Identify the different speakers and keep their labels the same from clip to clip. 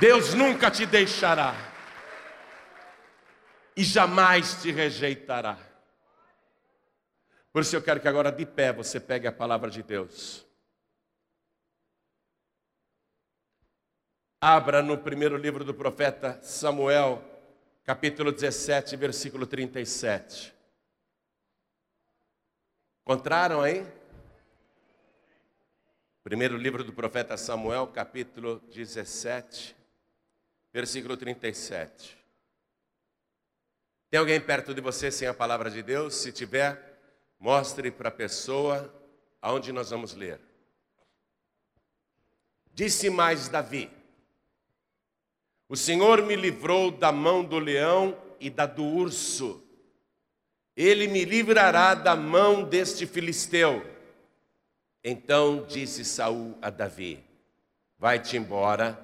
Speaker 1: Deus nunca te deixará e jamais te rejeitará. Por isso eu quero que agora de pé você pegue a palavra de Deus. Abra no primeiro livro do profeta Samuel, capítulo 17, versículo 37. Encontraram aí? Primeiro livro do profeta Samuel, capítulo 17, versículo 37. Tem alguém perto de você sem a palavra de Deus? Se tiver, mostre para a pessoa aonde nós vamos ler. Disse mais Davi: O Senhor me livrou da mão do leão e da do urso. Ele me livrará da mão deste filisteu. Então disse Saul a Davi: Vai-te embora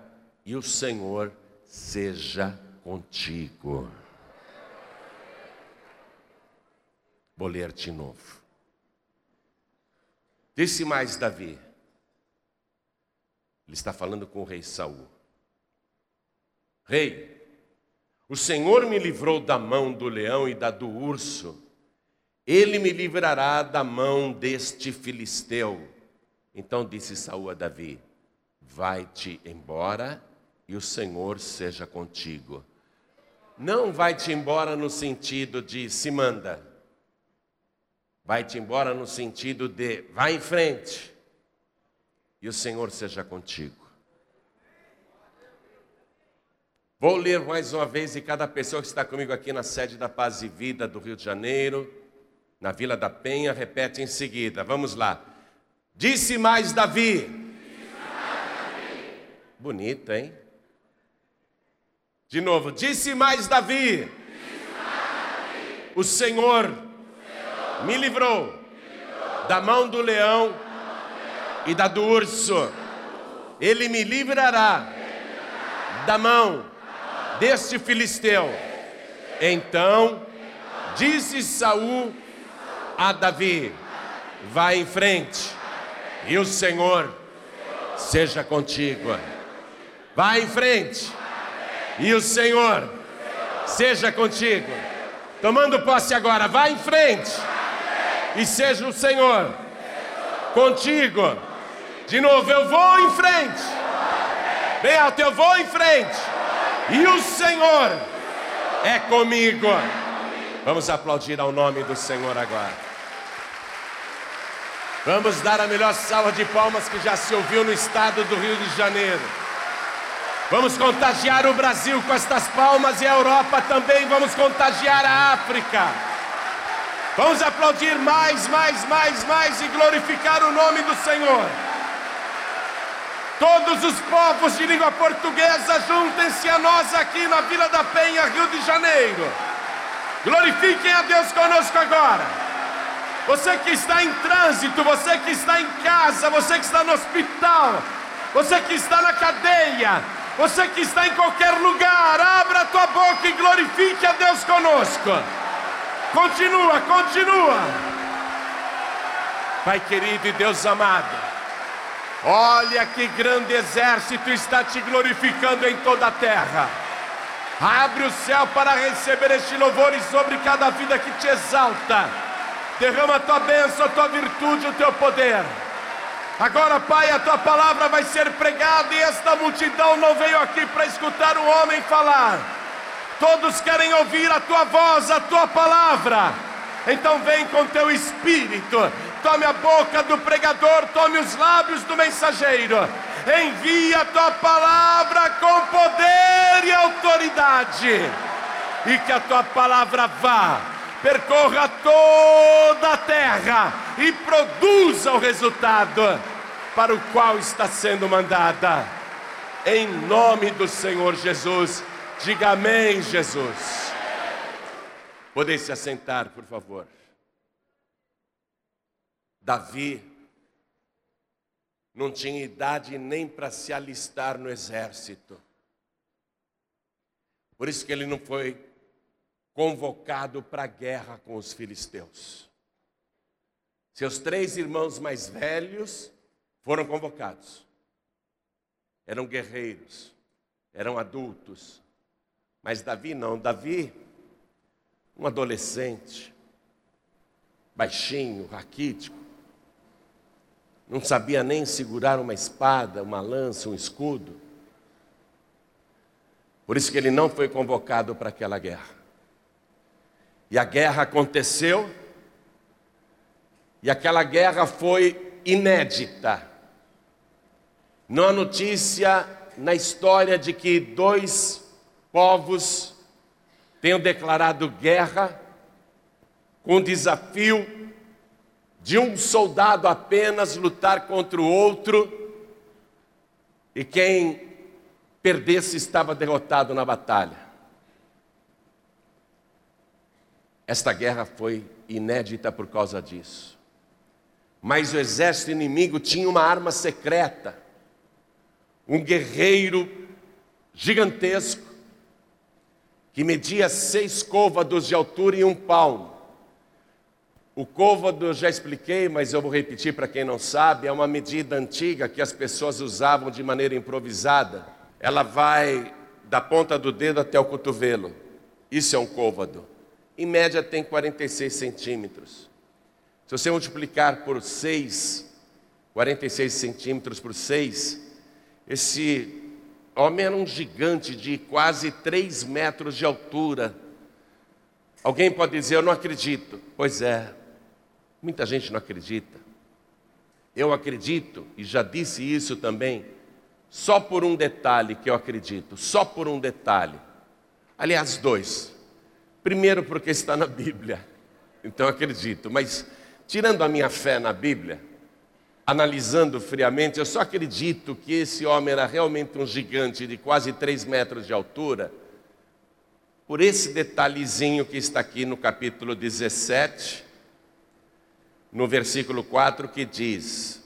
Speaker 1: e o Senhor seja contigo. Vou ler de novo. Disse mais Davi. Ele está falando com o rei Saul. Rei, o Senhor me livrou da mão do leão e da do urso. Ele me livrará da mão deste filisteu. Então disse Saul a Davi: Vai-te embora e o Senhor seja contigo. Não vai-te embora no sentido de se manda Vai-te embora no sentido de vai em frente e o Senhor seja contigo. Vou ler mais uma vez e cada pessoa que está comigo aqui na sede da Paz e Vida do Rio de Janeiro, na Vila da Penha, repete em seguida. Vamos lá. Disse mais Davi. Disse mais Davi. Bonito, hein? De novo. Disse mais Davi. Disse mais Davi. O Senhor me livrou da mão do leão e da do urso. Ele me livrará da mão deste filisteu. Então disse Saul a Davi: Vai em frente, e o Senhor seja contigo. Vai em frente, e o Senhor seja contigo. Tomando posse agora, vai em frente e seja o Senhor contigo. De novo, eu vou em frente. Bem alto, eu vou em frente. E o Senhor é comigo. Vamos aplaudir ao nome do Senhor agora. Vamos dar a melhor salva de palmas que já se ouviu no estado do Rio de Janeiro. Vamos contagiar o Brasil com estas palmas e a Europa também. Vamos contagiar a África. Vamos aplaudir mais, mais, mais, mais e glorificar o nome do Senhor. Todos os povos de língua portuguesa, juntem-se a nós aqui na Vila da Penha, Rio de Janeiro. Glorifiquem a Deus conosco agora. Você que está em trânsito, você que está em casa, você que está no hospital, você que está na cadeia, você que está em qualquer lugar, abra a tua boca e glorifique a Deus conosco. Continua, continua. Pai querido e Deus amado, olha que grande exército está te glorificando em toda a terra. Abre o céu para receber este louvor e sobre cada vida que te exalta. Derrama a tua bênção, a tua virtude, o teu poder. Agora, Pai, a tua palavra vai ser pregada e esta multidão não veio aqui para escutar o homem falar Todos querem ouvir a tua voz, a tua palavra. Então vem com teu espírito. Tome a boca do pregador, tome os lábios do mensageiro. Envia a tua palavra com poder e autoridade. E que a tua palavra vá, percorra toda a terra e produza o resultado para o qual está sendo mandada. Em nome do Senhor Jesus. Diga amém, Jesus. Podem se assentar, por favor. Davi não tinha idade nem para se alistar no exército. Por isso que ele não foi convocado para a guerra com os filisteus. Seus três irmãos mais velhos foram convocados. Eram guerreiros eram adultos. Mas Davi não, Davi, um adolescente, baixinho, raquítico, não sabia nem segurar uma espada, uma lança, um escudo. Por isso que ele não foi convocado para aquela guerra. E a guerra aconteceu, e aquela guerra foi inédita. Não há notícia na história de que dois povos tenham declarado guerra com o desafio de um soldado apenas lutar contra o outro e quem perdesse estava derrotado na batalha. Esta guerra foi inédita por causa disso. Mas o exército inimigo tinha uma arma secreta, um guerreiro gigantesco, que media seis côvados de altura e um palmo. O côvado eu já expliquei, mas eu vou repetir para quem não sabe, é uma medida antiga que as pessoas usavam de maneira improvisada. Ela vai da ponta do dedo até o cotovelo. Isso é um côvado. Em média tem 46 centímetros. Se você multiplicar por 6, 46 centímetros por 6, esse homem era um gigante de quase 3 metros de altura. Alguém pode dizer, eu não acredito. Pois é, muita gente não acredita. Eu acredito, e já disse isso também, só por um detalhe que eu acredito, só por um detalhe. Aliás, dois. Primeiro, porque está na Bíblia, então acredito, mas tirando a minha fé na Bíblia, analisando friamente, eu só acredito que esse homem era realmente um gigante de quase 3 metros de altura, por esse detalhezinho que está aqui no capítulo 17, no versículo 4, que diz: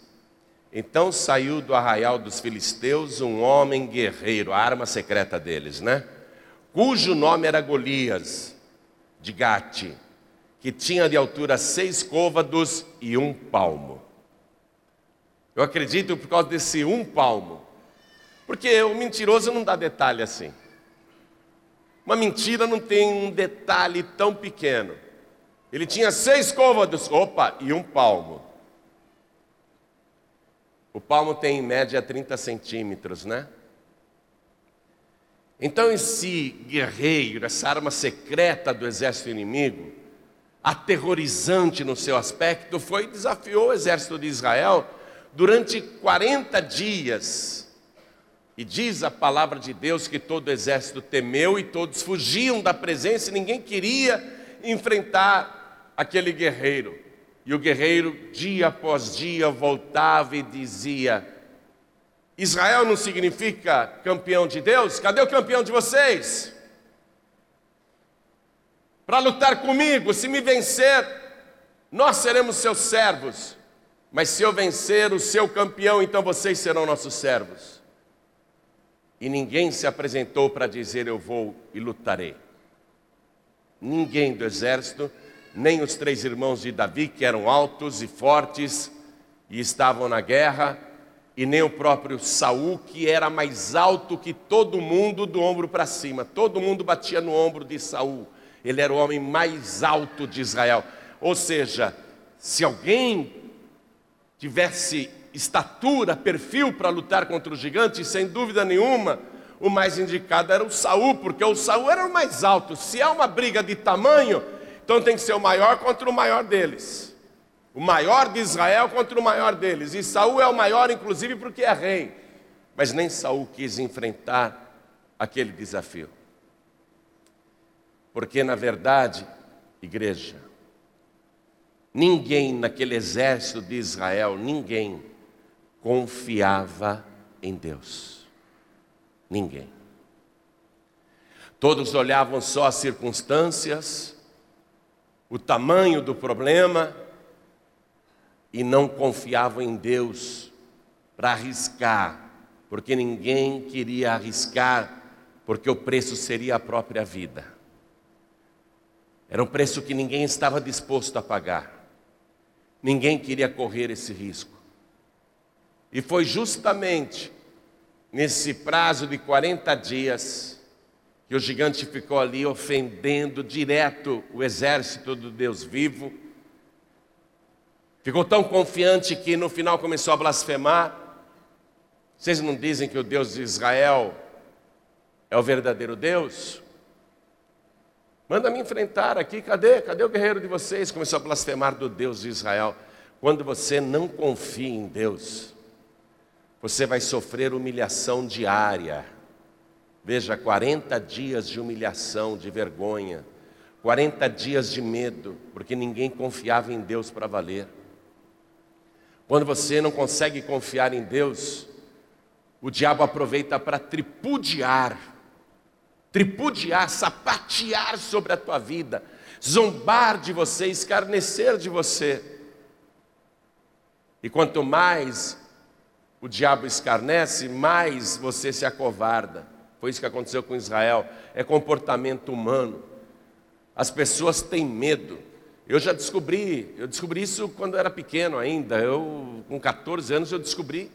Speaker 1: Então saiu do arraial dos filisteus um homem guerreiro, a arma secreta deles, né? Cujo nome era Golias, de Gate, que tinha de altura seis côvados e um palmo. Eu acredito por causa desse um palmo. Porque o mentiroso não dá detalhe assim. Uma mentira não tem um detalhe tão pequeno. Ele tinha seis côvados, opa, e um palmo. O palmo tem em média 30 centímetros, né? Então, esse guerreiro, essa arma secreta do exército inimigo, aterrorizante no seu aspecto, foi desafiou o exército de Israel durante 40 dias. E diz a palavra de Deus que todo o exército temeu e todos fugiam da presença e ninguém queria enfrentar aquele guerreiro. E o guerreiro, dia após dia, voltava e dizia: Israel não significa campeão de Deus? Cadê o campeão de vocês? Para lutar comigo, se me vencer, nós seremos seus servos. Mas se eu vencer o seu campeão, então vocês serão nossos servos. E ninguém se apresentou para dizer eu vou e lutarei. Ninguém do exército, nem os três irmãos de Davi, que eram altos e fortes e estavam na guerra, e nem o próprio Saul, que era mais alto que todo mundo do ombro para cima. Todo mundo batia no ombro de Saul. Ele era o homem mais alto de Israel. Ou seja, se alguém tivesse estatura, perfil para lutar contra o gigante, sem dúvida nenhuma, o mais indicado era o Saul, porque o Saul era o mais alto. Se é uma briga de tamanho, então tem que ser o maior contra o maior deles. O maior de Israel contra o maior deles. E Saul é o maior, inclusive, porque é rei. Mas nem Saul quis enfrentar aquele desafio. Porque, na verdade, igreja, Ninguém naquele exército de Israel, ninguém confiava em Deus. Ninguém. Todos olhavam só as circunstâncias, o tamanho do problema e não confiavam em Deus para arriscar, porque ninguém queria arriscar, porque o preço seria a própria vida. Era um preço que ninguém estava disposto a pagar. Ninguém queria correr esse risco. E foi justamente nesse prazo de 40 dias, que o gigante ficou ali ofendendo direto o exército do Deus vivo, ficou tão confiante que no final começou a blasfemar. Vocês não dizem que o Deus de Israel é o verdadeiro Deus? Manda me enfrentar aqui, cadê? Cadê o guerreiro de vocês? Começou a blasfemar do Deus de Israel. Quando você não confia em Deus, você vai sofrer humilhação diária. Veja, 40 dias de humilhação, de vergonha, 40 dias de medo, porque ninguém confiava em Deus para valer. Quando você não consegue confiar em Deus, o diabo aproveita para tripudiar, tripudiar, sapatear sobre a tua vida, zombar de você, escarnecer de você. E quanto mais o diabo escarnece, mais você se acovarda. Foi isso que aconteceu com Israel. É comportamento humano. As pessoas têm medo. Eu já descobri, eu descobri isso quando eu era pequeno ainda. Eu, com 14 anos, eu descobri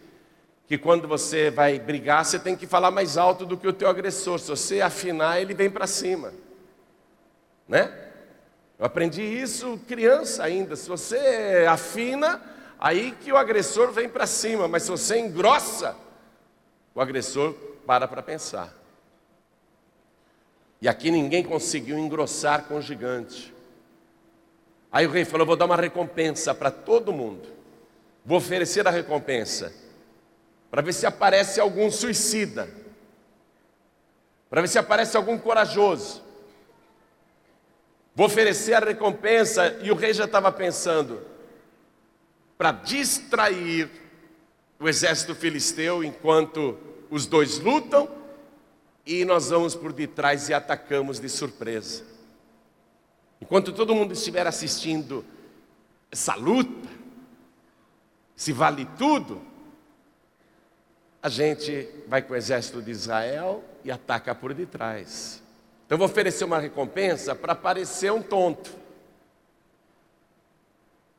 Speaker 1: que quando você vai brigar, você tem que falar mais alto do que o teu agressor. Se você afinar, ele vem para cima. Né? Eu aprendi isso criança ainda. Se você afina, Aí que o agressor vem para cima, mas se você engrossa, o agressor para para pensar. E aqui ninguém conseguiu engrossar com o gigante. Aí o rei falou: Vou dar uma recompensa para todo mundo. Vou oferecer a recompensa. Para ver se aparece algum suicida. Para ver se aparece algum corajoso. Vou oferecer a recompensa. E o rei já estava pensando: para distrair o exército filisteu enquanto os dois lutam e nós vamos por detrás e atacamos de surpresa. Enquanto todo mundo estiver assistindo essa luta, se vale tudo, a gente vai com o exército de Israel e ataca por detrás. Então, eu vou oferecer uma recompensa para parecer um tonto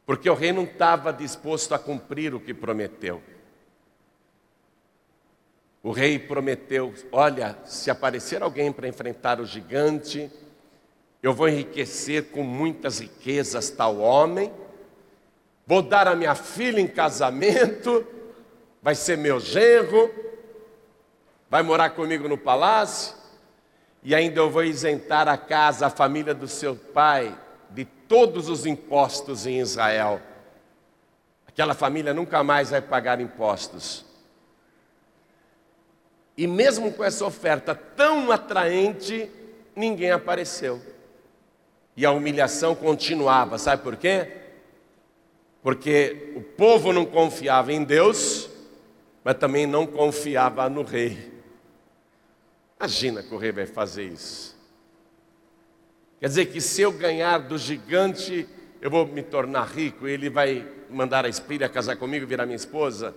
Speaker 1: porque o rei não estava disposto a cumprir o que prometeu. O rei prometeu: olha, se aparecer alguém para enfrentar o gigante, eu vou enriquecer com muitas riquezas tal homem, vou dar a minha filha em casamento, vai ser meu genro, vai morar comigo no palácio, e ainda eu vou isentar a casa, a família do seu pai de todos os impostos em Israel. Aquela família nunca mais vai pagar impostos. E mesmo com essa oferta tão atraente, ninguém apareceu. E a humilhação continuava, sabe por quê? Porque o povo não confiava em Deus, mas também não confiava no rei. Imagina que o rei vai fazer isso. Quer dizer que se eu ganhar do gigante, eu vou me tornar rico, ele vai mandar a espírita casar comigo virar minha esposa?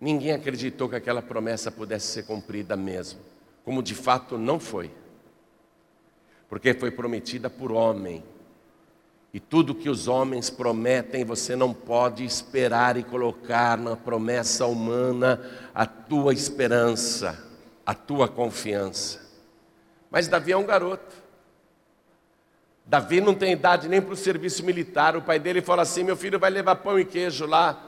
Speaker 1: Ninguém acreditou que aquela promessa pudesse ser cumprida mesmo, como de fato não foi. Porque foi prometida por homem. E tudo que os homens prometem, você não pode esperar e colocar na promessa humana a tua esperança, a tua confiança. Mas Davi é um garoto. Davi não tem idade nem para o serviço militar. O pai dele fala assim: meu filho vai levar pão e queijo lá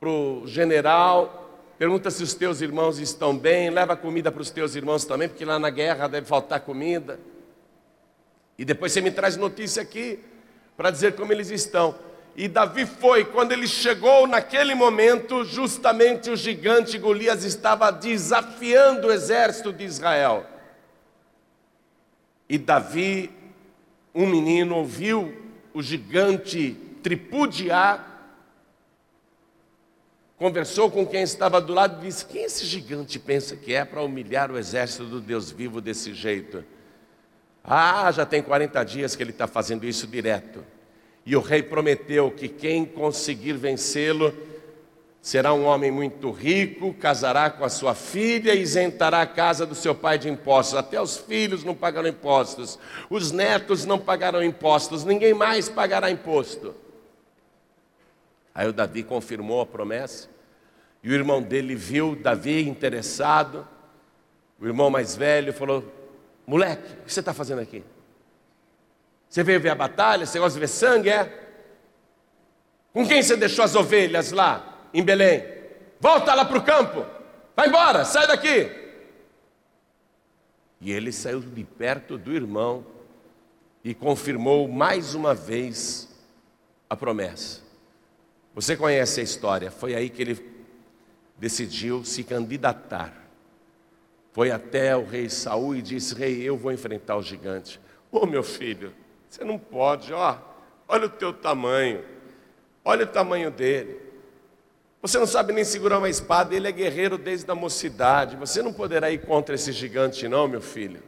Speaker 1: para o general. Pergunta se os teus irmãos estão bem. Leva comida para os teus irmãos também, porque lá na guerra deve faltar comida. E depois você me traz notícia aqui para dizer como eles estão. E Davi foi, quando ele chegou naquele momento, justamente o gigante Golias estava desafiando o exército de Israel. E Davi, um menino, ouviu o gigante tripudiar, conversou com quem estava do lado e disse: Quem esse gigante pensa que é para humilhar o exército do Deus vivo desse jeito? Ah, já tem 40 dias que ele está fazendo isso direto. E o rei prometeu que quem conseguir vencê-lo Será um homem muito rico, casará com a sua filha e isentará a casa do seu pai de impostos. Até os filhos não pagarão impostos, os netos não pagarão impostos, ninguém mais pagará imposto. Aí o Davi confirmou a promessa E o irmão dele viu Davi interessado. O irmão mais velho falou: Moleque, o que você está fazendo aqui? Você veio ver a batalha? Você gosta de ver sangue? É? Com quem você deixou as ovelhas lá em Belém? Volta lá para o campo. Vai embora, sai daqui. E ele saiu de perto do irmão e confirmou mais uma vez a promessa. Você conhece a história, foi aí que ele decidiu se candidatar. Foi até o rei Saul e disse: Rei, eu vou enfrentar o gigante. Ô oh, meu filho, você não pode, ó, olha o teu tamanho, olha o tamanho dele. Você não sabe nem segurar uma espada, ele é guerreiro desde a mocidade. Você não poderá ir contra esse gigante, não, meu filho.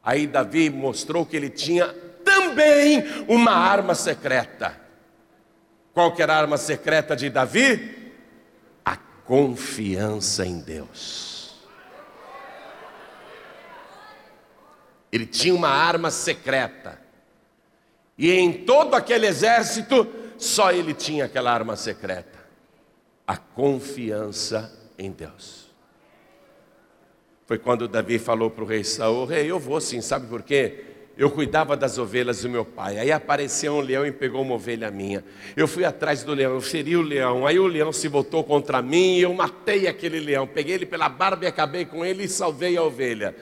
Speaker 1: Aí Davi mostrou que ele tinha também uma arma secreta. Qual que era a arma secreta de Davi? A confiança em Deus. Ele tinha uma arma secreta. E em todo aquele exército, só ele tinha aquela arma secreta. A confiança em Deus. Foi quando Davi falou para o rei Saul: Rei, eu vou sim, sabe por quê? Eu cuidava das ovelhas do meu pai. Aí apareceu um leão e pegou uma ovelha minha. Eu fui atrás do leão, eu feri o leão. Aí o leão se voltou contra mim e eu matei aquele leão. Peguei ele pela barba e acabei com ele e salvei a ovelha.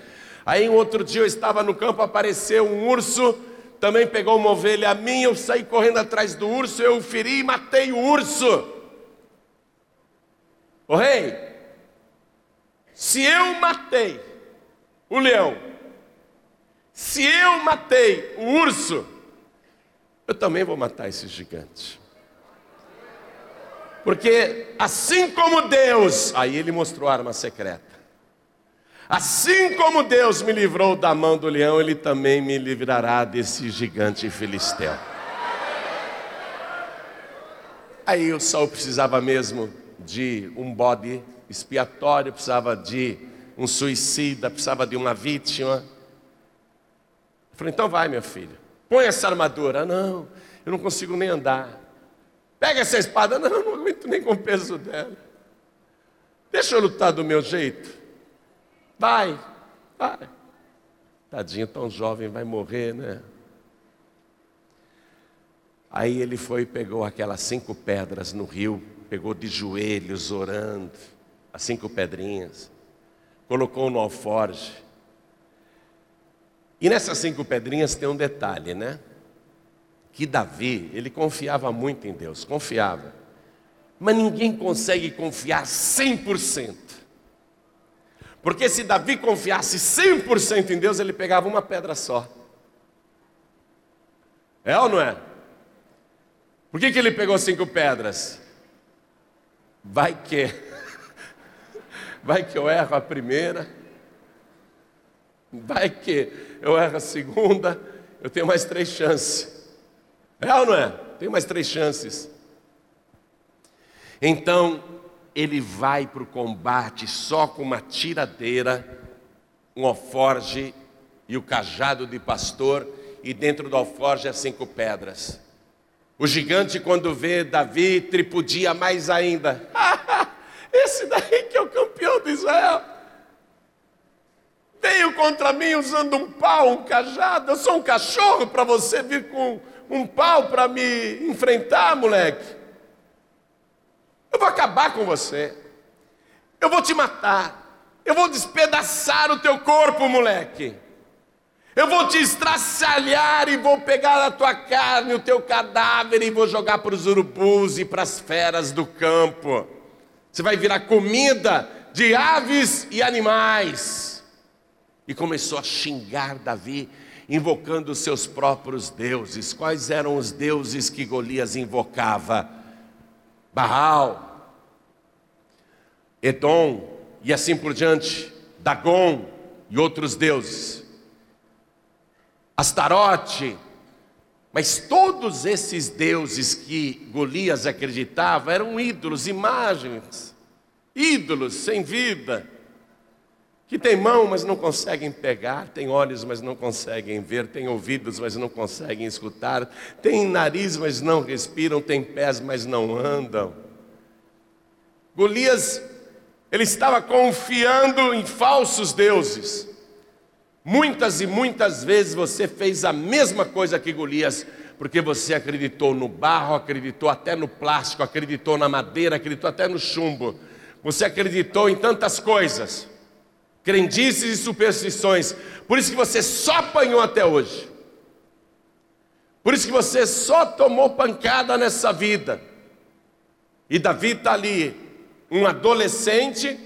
Speaker 1: Aí um outro dia eu estava no campo, apareceu um urso, também pegou uma ovelha minha. Eu saí correndo atrás do urso, eu feri e matei o urso. O rei, se eu matei o leão, se eu matei o urso, eu também vou matar esse gigante. Porque assim como Deus, aí ele mostrou a arma secreta. Assim como Deus me livrou da mão do leão, ele também me livrará desse gigante filisteu. Aí o Saul precisava mesmo de um bode expiatório, precisava de um suicida, precisava de uma vítima. Eu falei, então vai, meu filho, põe essa armadura. Não, eu não consigo nem andar. Pega essa espada. Não, não aguento nem com o peso dela. Deixa eu lutar do meu jeito. Vai, vai. Tadinho, tão jovem, vai morrer, né? Aí ele foi e pegou aquelas cinco pedras no rio, pegou de joelhos, orando as cinco pedrinhas, colocou no alforge. E nessas cinco pedrinhas tem um detalhe, né? Que Davi, ele confiava muito em Deus, confiava. Mas ninguém consegue confiar 100%. Porque se Davi confiasse 100% em Deus, ele pegava uma pedra só. É ou não é? Por que, que ele pegou cinco pedras? Vai que vai que eu erro a primeira, vai que eu erro a segunda, eu tenho mais três chances. É ou não é? Tenho mais três chances. Então, ele vai para o combate só com uma tiradeira, um alforge e o cajado de pastor, e dentro do alforge as cinco pedras. O gigante, quando vê Davi, tripudia mais ainda. Esse daí que é o campeão de Israel. Veio contra mim usando um pau, um cajado. Eu sou um cachorro para você vir com um pau para me enfrentar, moleque. Eu vou acabar com você. Eu vou te matar. Eu vou despedaçar o teu corpo, moleque. Eu vou te estraçalhar e vou pegar a tua carne, o teu cadáver e vou jogar para os urubus e para as feras do campo. Você vai virar comida de aves e animais. E começou a xingar Davi, invocando os seus próprios deuses. Quais eram os deuses que Golias invocava? Baal, Edom e assim por diante, Dagon e outros deuses. Astarote, mas todos esses deuses que Golias acreditava eram ídolos, imagens, ídolos sem vida, que têm mão, mas não conseguem pegar, têm olhos, mas não conseguem ver, têm ouvidos, mas não conseguem escutar, têm nariz, mas não respiram, têm pés, mas não andam. Golias, ele estava confiando em falsos deuses. Muitas e muitas vezes você fez a mesma coisa que Golias, porque você acreditou no barro, acreditou até no plástico, acreditou na madeira, acreditou até no chumbo. Você acreditou em tantas coisas, crendices e superstições. Por isso que você só apanhou até hoje. Por isso que você só tomou pancada nessa vida. E Davi está ali, um adolescente,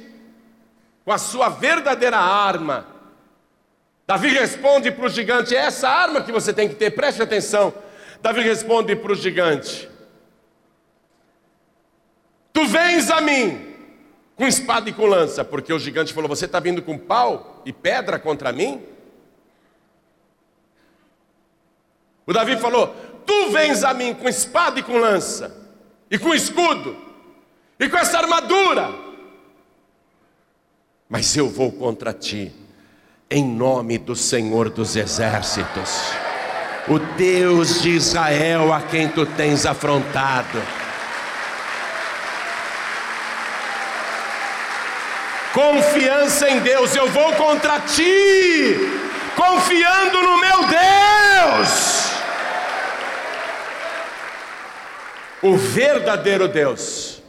Speaker 1: com a sua verdadeira arma. Davi responde para o gigante: é essa arma que você tem que ter, preste atenção. Davi responde para o gigante: Tu vens a mim com espada e com lança, porque o gigante falou: Você está vindo com pau e pedra contra mim? O Davi falou: Tu vens a mim com espada e com lança, e com escudo, e com essa armadura, mas eu vou contra ti, em nome do Senhor dos Exércitos o Deus de Israel a quem tu tens afrontado. Confiança em Deus, eu vou contra ti, confiando no meu Deus. O verdadeiro Deus.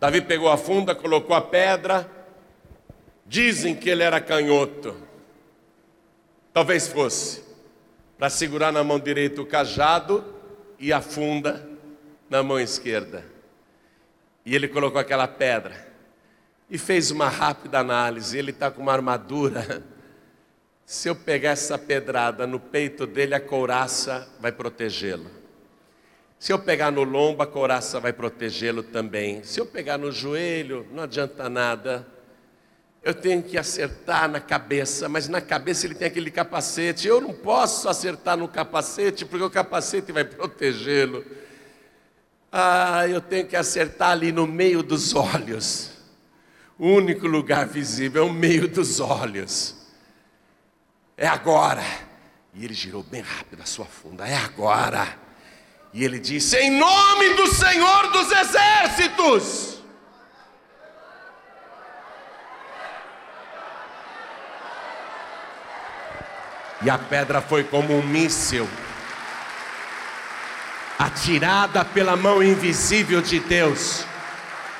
Speaker 1: Davi pegou a funda, colocou a pedra. Dizem que ele era canhoto. Talvez fosse para segurar na mão direita o cajado e a funda na mão esquerda. E ele colocou aquela pedra e fez uma rápida análise. Ele está com uma armadura. Se eu pegar essa pedrada no peito dele, a couraça vai protegê-lo. Se eu pegar no lombo, a couraça vai protegê-lo também. Se eu pegar no joelho, não adianta nada eu tenho que acertar na cabeça, mas na cabeça ele tem aquele capacete. Eu não posso acertar no capacete, porque o capacete vai protegê-lo. Ah, eu tenho que acertar ali no meio dos olhos. O único lugar visível é o meio dos olhos. É agora. E ele girou bem rápido a sua funda. É agora. E ele disse: Em nome do Senhor dos Exércitos. E a pedra foi como um míssil, atirada pela mão invisível de Deus.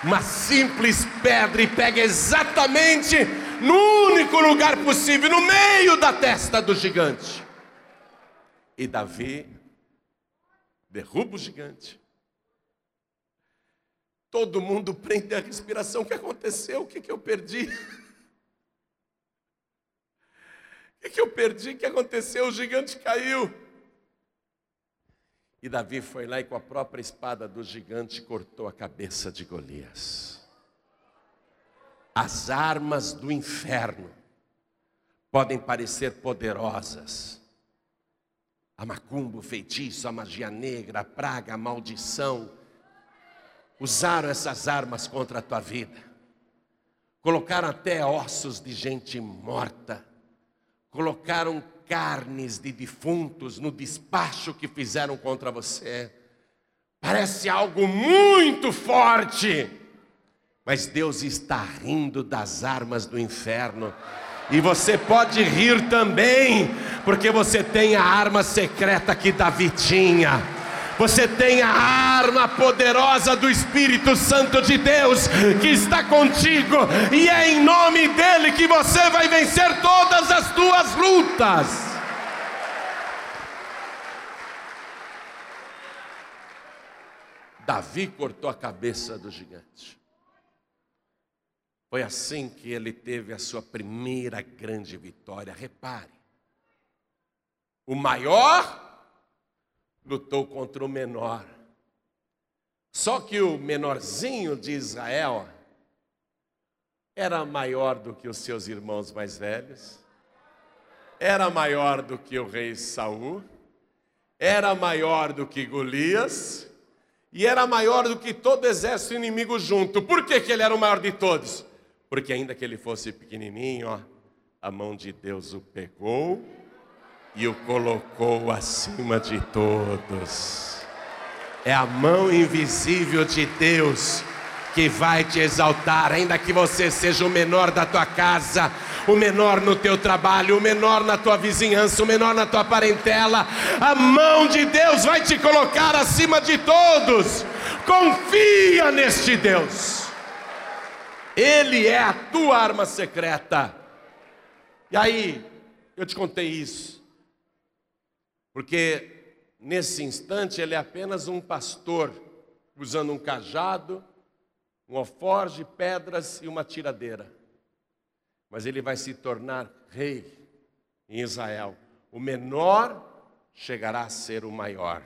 Speaker 1: Uma simples pedra e pega exatamente no único lugar possível, no meio da testa do gigante. E Davi derruba o gigante. Todo mundo prende a respiração. O que aconteceu? O que, que eu perdi? O que, que eu perdi? O que aconteceu? O gigante caiu. E Davi foi lá e com a própria espada do gigante cortou a cabeça de Golias. As armas do inferno podem parecer poderosas. A macumba, o feitiço, a magia negra, a praga, a maldição. Usaram essas armas contra a tua vida. Colocaram até ossos de gente morta colocaram carnes de defuntos no despacho que fizeram contra você. Parece algo muito forte, mas Deus está rindo das armas do inferno. E você pode rir também, porque você tem a arma secreta que Davi tinha você tem a arma poderosa do Espírito Santo de Deus que está contigo, e é em nome dele que você vai vencer todas as tuas lutas. Davi cortou a cabeça do gigante. Foi assim que ele teve a sua primeira grande vitória. Repare, o maior lutou contra o menor. Só que o menorzinho de Israel era maior do que os seus irmãos mais velhos, era maior do que o rei Saul, era maior do que Golias e era maior do que todo exército inimigo junto. Por que, que ele era o maior de todos? Porque ainda que ele fosse pequenininho, ó, a mão de Deus o pegou e o colocou acima de todos. É a mão invisível de Deus que vai te exaltar, ainda que você seja o menor da tua casa, o menor no teu trabalho, o menor na tua vizinhança, o menor na tua parentela. A mão de Deus vai te colocar acima de todos. Confia neste Deus. Ele é a tua arma secreta. E aí, eu te contei isso, porque nesse instante ele é apenas um pastor usando um cajado, um alforge, pedras e uma tiradeira. Mas ele vai se tornar rei em Israel. O menor chegará a ser o maior.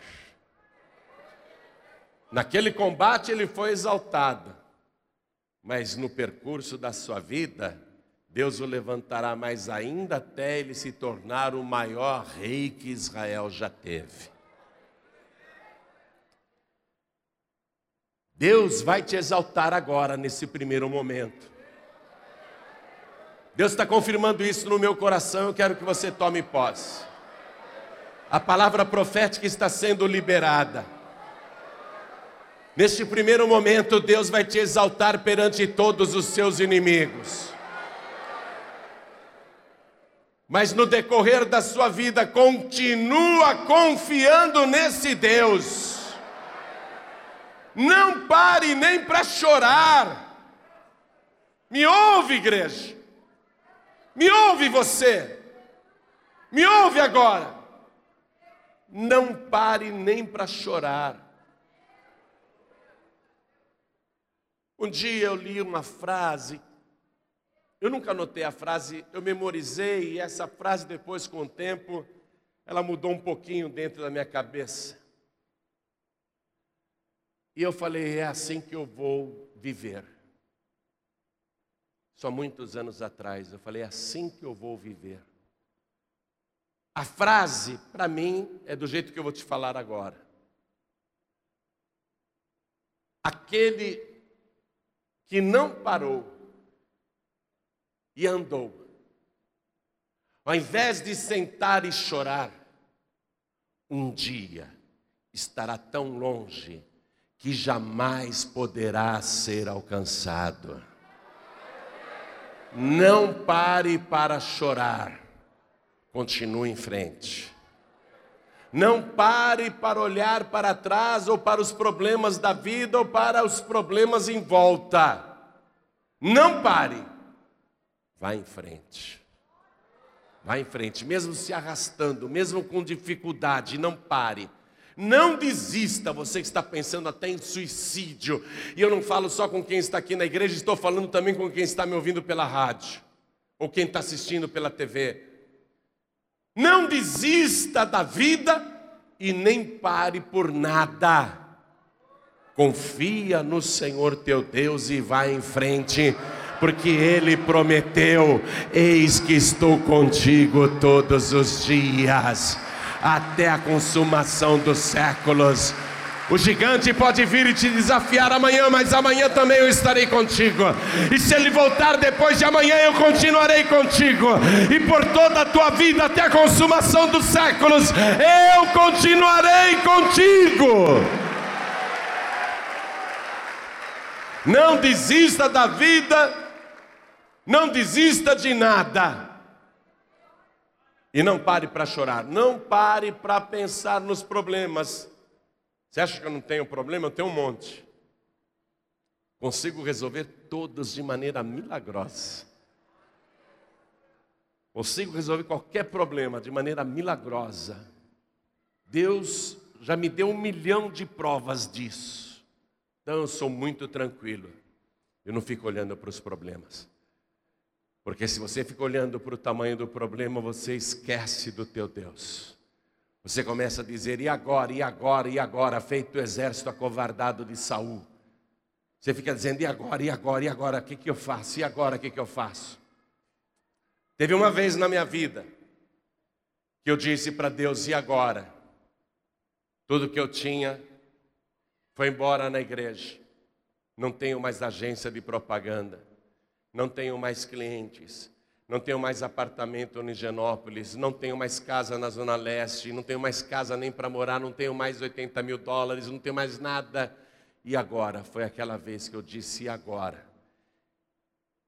Speaker 1: Naquele combate ele foi exaltado, mas no percurso da sua vida, Deus o levantará mais ainda até ele se tornar o maior rei que Israel já teve. Deus vai te exaltar agora, nesse primeiro momento. Deus está confirmando isso no meu coração, eu quero que você tome posse. A palavra profética está sendo liberada. Neste primeiro momento, Deus vai te exaltar perante todos os seus inimigos. Mas no decorrer da sua vida, continua confiando nesse Deus. Não pare nem para chorar. Me ouve, igreja. Me ouve você. Me ouve agora. Não pare nem para chorar. Um dia eu li uma frase, eu nunca anotei a frase, eu memorizei e essa frase depois com o tempo, ela mudou um pouquinho dentro da minha cabeça. E eu falei: é assim que eu vou viver. Só muitos anos atrás, eu falei: é assim que eu vou viver. A frase, para mim, é do jeito que eu vou te falar agora. Aquele que não parou e andou, ao invés de sentar e chorar, um dia estará tão longe que jamais poderá ser alcançado. Não pare para chorar, continue em frente. Não pare para olhar para trás ou para os problemas da vida ou para os problemas em volta. Não pare, vá em frente. Vá em frente, mesmo se arrastando, mesmo com dificuldade, não pare. Não desista, você que está pensando até em suicídio. E eu não falo só com quem está aqui na igreja, estou falando também com quem está me ouvindo pela rádio, ou quem está assistindo pela TV. Não desista da vida e nem pare por nada. Confia no Senhor teu Deus e vá em frente, porque Ele prometeu: Eis que estou contigo todos os dias até a consumação dos séculos. O gigante pode vir e te desafiar amanhã, mas amanhã também eu estarei contigo. E se ele voltar depois de amanhã, eu continuarei contigo. E por toda a tua vida, até a consumação dos séculos, eu continuarei contigo. Não desista da vida, não desista de nada. E não pare para chorar, não pare para pensar nos problemas. Você acha que eu não tenho problema? Eu tenho um monte. Consigo resolver todos de maneira milagrosa. Consigo resolver qualquer problema de maneira milagrosa. Deus já me deu um milhão de provas disso. Então eu sou muito tranquilo. Eu não fico olhando para os problemas. Porque se você fica olhando para o tamanho do problema, você esquece do teu Deus. Você começa a dizer: e agora, e agora, e agora? Feito o exército acovardado de Saul. Você fica dizendo: e agora, e agora, e agora? O que, que eu faço? E agora, o que, que eu faço? Teve uma vez na minha vida que eu disse para Deus: e agora? Tudo que eu tinha foi embora na igreja. Não tenho mais agência de propaganda não tenho mais clientes, não tenho mais apartamento em Genópolis, não tenho mais casa na Zona Leste, não tenho mais casa nem para morar, não tenho mais 80 mil dólares, não tenho mais nada. E agora? Foi aquela vez que eu disse: e agora?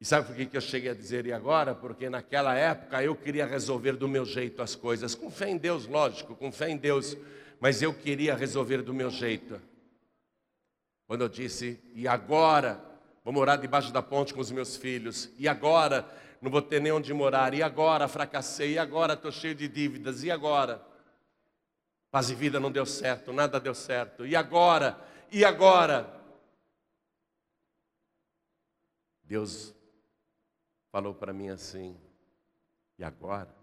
Speaker 1: E sabe por que eu cheguei a dizer e agora? Porque naquela época eu queria resolver do meu jeito as coisas, com fé em Deus, lógico, com fé em Deus, mas eu queria resolver do meu jeito. Quando eu disse, e agora? Vou morar debaixo da ponte com os meus filhos, e agora? Não vou ter nem onde morar, e agora? Fracassei, e agora? Estou cheio de dívidas, e agora? Paz e vida não deu certo, nada deu certo, e agora? E agora? Deus falou para mim assim: e agora?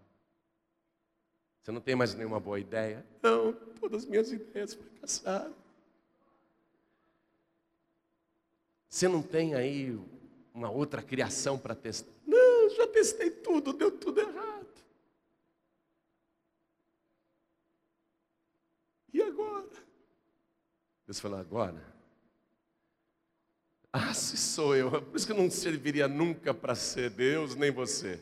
Speaker 1: Você não tem mais nenhuma boa ideia? Não, todas as minhas ideias fracassaram. Você não tem aí uma outra criação para testar? Não, já testei tudo, deu tudo errado. E agora? Deus falou: agora ah, se sou eu. Por isso que eu não serviria nunca para ser Deus, nem você.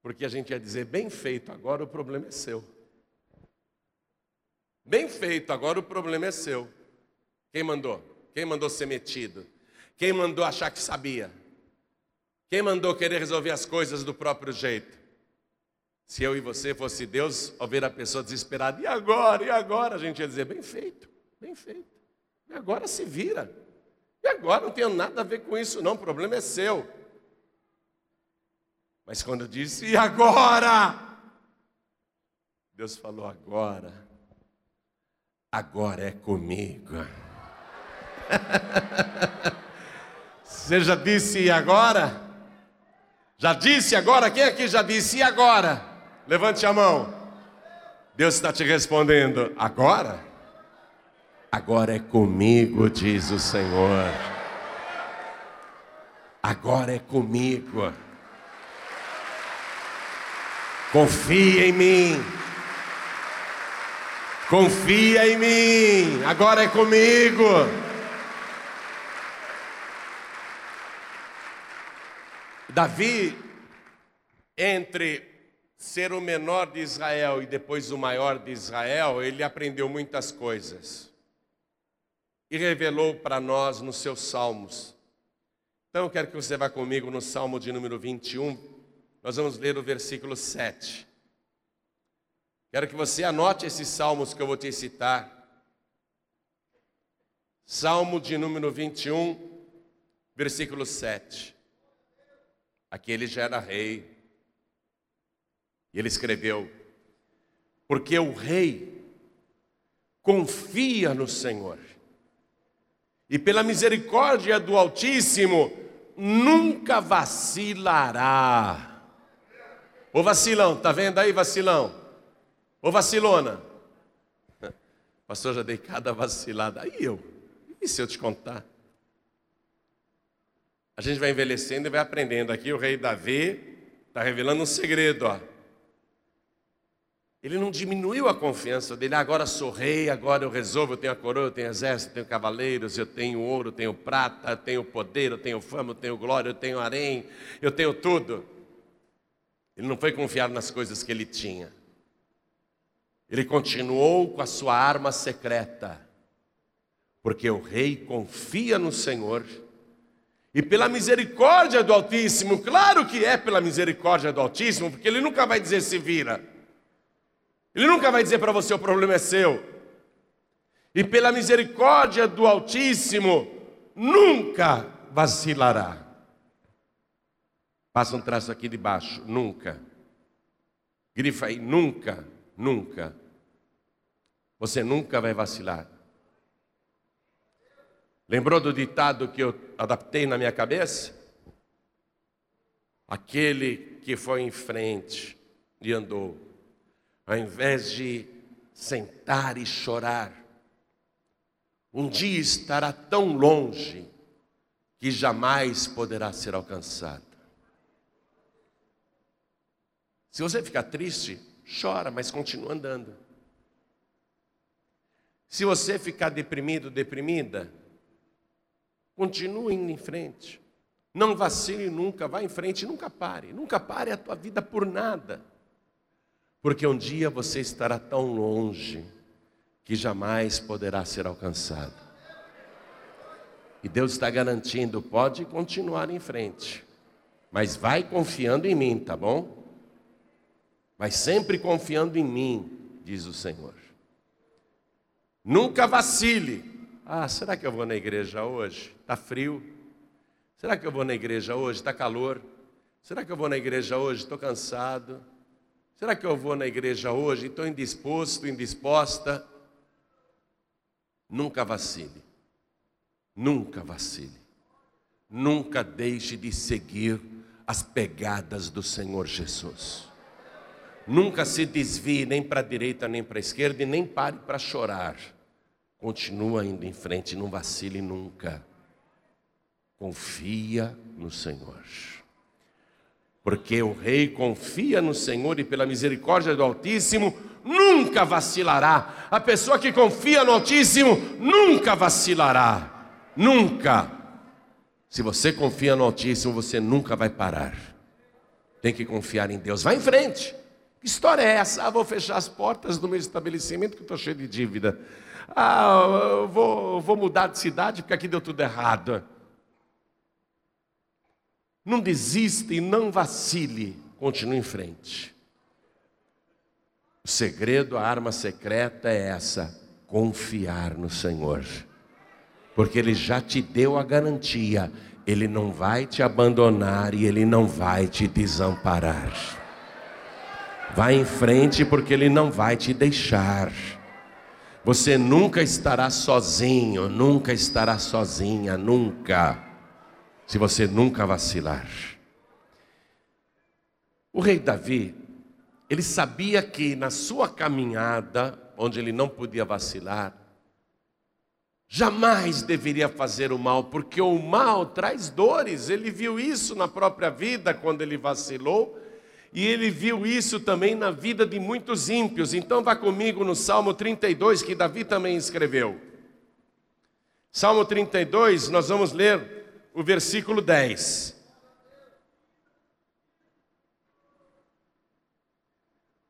Speaker 1: Porque a gente ia dizer, bem feito, agora o problema é seu. Bem feito, agora o problema é seu. Quem mandou? Quem mandou ser metido? Quem mandou achar que sabia? Quem mandou querer resolver as coisas do próprio jeito? Se eu e você fosse Deus, ao ver a pessoa desesperada, e agora? E agora? A gente ia dizer, bem feito, bem feito. E agora se vira. E agora não tenho nada a ver com isso, não, o problema é seu. Mas quando eu disse, e agora? Deus falou, agora. Agora é comigo. Você já disse e agora? Já disse agora? Quem aqui já disse e agora? Levante a mão. Deus está te respondendo, agora? Agora é comigo, diz o Senhor. Agora é comigo. Confia em mim. Confia em mim. Agora é comigo. Davi, entre ser o menor de Israel e depois o maior de Israel, ele aprendeu muitas coisas e revelou para nós nos seus salmos. Então eu quero que você vá comigo no Salmo de número 21, nós vamos ler o versículo 7. Quero que você anote esses salmos que eu vou te citar. Salmo de número 21, versículo 7. Aqui ele já era rei. E ele escreveu: Porque o rei confia no Senhor e pela misericórdia do Altíssimo, nunca vacilará. Ô vacilão, tá vendo aí, vacilão? Ô vacilona. Pastor, já dei cada vacilada. Aí eu, e se eu te contar? A gente vai envelhecendo e vai aprendendo. Aqui o rei Davi está revelando um segredo, ó. Ele não diminuiu a confiança dele, ah, agora sou rei, agora eu resolvo, eu tenho a coroa, eu tenho exército, eu tenho cavaleiros, eu tenho ouro, eu tenho prata, eu tenho poder, eu tenho fama, eu tenho glória, eu tenho harém, eu tenho tudo. Ele não foi confiar nas coisas que ele tinha. Ele continuou com a sua arma secreta, porque o rei confia no Senhor e pela misericórdia do Altíssimo, claro que é pela misericórdia do Altíssimo, porque ele nunca vai dizer se vira. Ele nunca vai dizer para você o problema é seu. E pela misericórdia do Altíssimo, nunca vacilará. Passa um traço aqui de baixo, nunca. Grifa aí, nunca, nunca. Você nunca vai vacilar. Lembrou do ditado que eu adaptei na minha cabeça? Aquele que foi em frente e andou ao invés de sentar e chorar, um dia estará tão longe que jamais poderá ser alcançado. Se você ficar triste, chora, mas continua andando. Se você ficar deprimido, deprimida, continue indo em frente. Não vacile nunca, vá em frente, nunca pare. Nunca pare a tua vida por nada. Porque um dia você estará tão longe que jamais poderá ser alcançado. E Deus está garantindo: pode continuar em frente, mas vai confiando em mim, tá bom? Mas sempre confiando em mim, diz o Senhor. Nunca vacile. Ah, será que eu vou na igreja hoje? Está frio. Será que eu vou na igreja hoje? Está calor. Será que eu vou na igreja hoje? Estou cansado. Será que eu vou na igreja hoje? Estou indisposto, indisposta. Nunca vacile. Nunca vacile. Nunca deixe de seguir as pegadas do Senhor Jesus. Nunca se desvie nem para a direita nem para a esquerda e nem pare para chorar. Continua indo em frente, não vacile nunca. Confia no Senhor. Porque o rei confia no Senhor e pela misericórdia do Altíssimo nunca vacilará. A pessoa que confia no Altíssimo nunca vacilará. Nunca. Se você confia no Altíssimo, você nunca vai parar. Tem que confiar em Deus. Vai em frente. Que história é essa? Ah, vou fechar as portas do meu estabelecimento que estou cheio de dívida. Ah, vou, vou mudar de cidade porque aqui deu tudo errado. Não desista e não vacile, continue em frente. O segredo, a arma secreta é essa: confiar no Senhor, porque Ele já te deu a garantia, Ele não vai te abandonar e Ele não vai te desamparar. Vai em frente, porque Ele não vai te deixar. Você nunca estará sozinho, nunca estará sozinha, nunca se você nunca vacilar. O rei Davi, ele sabia que na sua caminhada, onde ele não podia vacilar, jamais deveria fazer o mal, porque o mal traz dores. Ele viu isso na própria vida quando ele vacilou, e ele viu isso também na vida de muitos ímpios. Então vá comigo no Salmo 32, que Davi também escreveu. Salmo 32, nós vamos ler o versículo 10.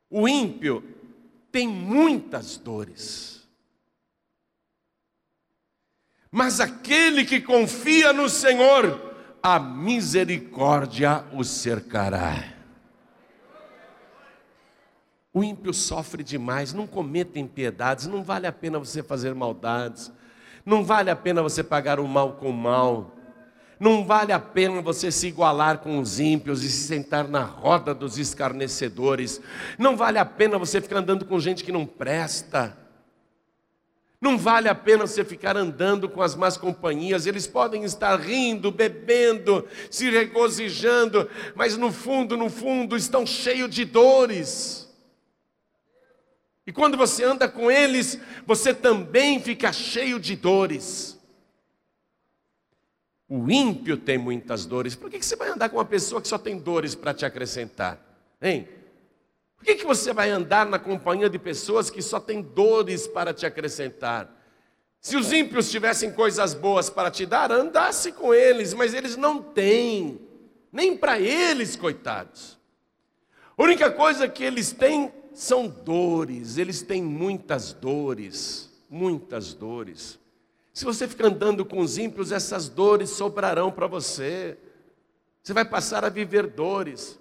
Speaker 1: O ímpio tem muitas dores, mas aquele que confia no Senhor, a misericórdia o cercará. O ímpio sofre demais, não cometa impiedades, não vale a pena você fazer maldades, não vale a pena você pagar o mal com o mal. Não vale a pena você se igualar com os ímpios e se sentar na roda dos escarnecedores. Não vale a pena você ficar andando com gente que não presta. Não vale a pena você ficar andando com as más companhias, eles podem estar rindo, bebendo, se regozijando, mas no fundo, no fundo, estão cheios de dores. E quando você anda com eles, você também fica cheio de dores. O ímpio tem muitas dores. Por que você vai andar com uma pessoa que só tem dores para te acrescentar? Hein? Por que você vai andar na companhia de pessoas que só têm dores para te acrescentar? Se os ímpios tivessem coisas boas para te dar, andasse com eles, mas eles não têm, nem para eles, coitados. A única coisa que eles têm são dores, eles têm muitas dores, muitas dores. Se você ficar andando com os ímpios, essas dores sobrarão para você. Você vai passar a viver dores.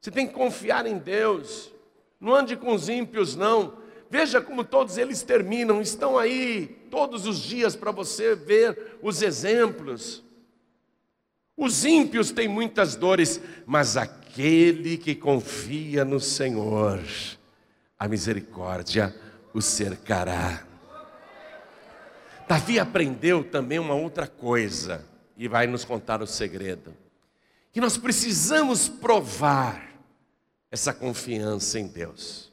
Speaker 1: Você tem que confiar em Deus. Não ande com os ímpios, não. Veja como todos eles terminam. Estão aí todos os dias para você ver os exemplos. Os ímpios têm muitas dores, mas aquele que confia no Senhor, a misericórdia o cercará. Davi aprendeu também uma outra coisa, e vai nos contar o segredo: que nós precisamos provar essa confiança em Deus.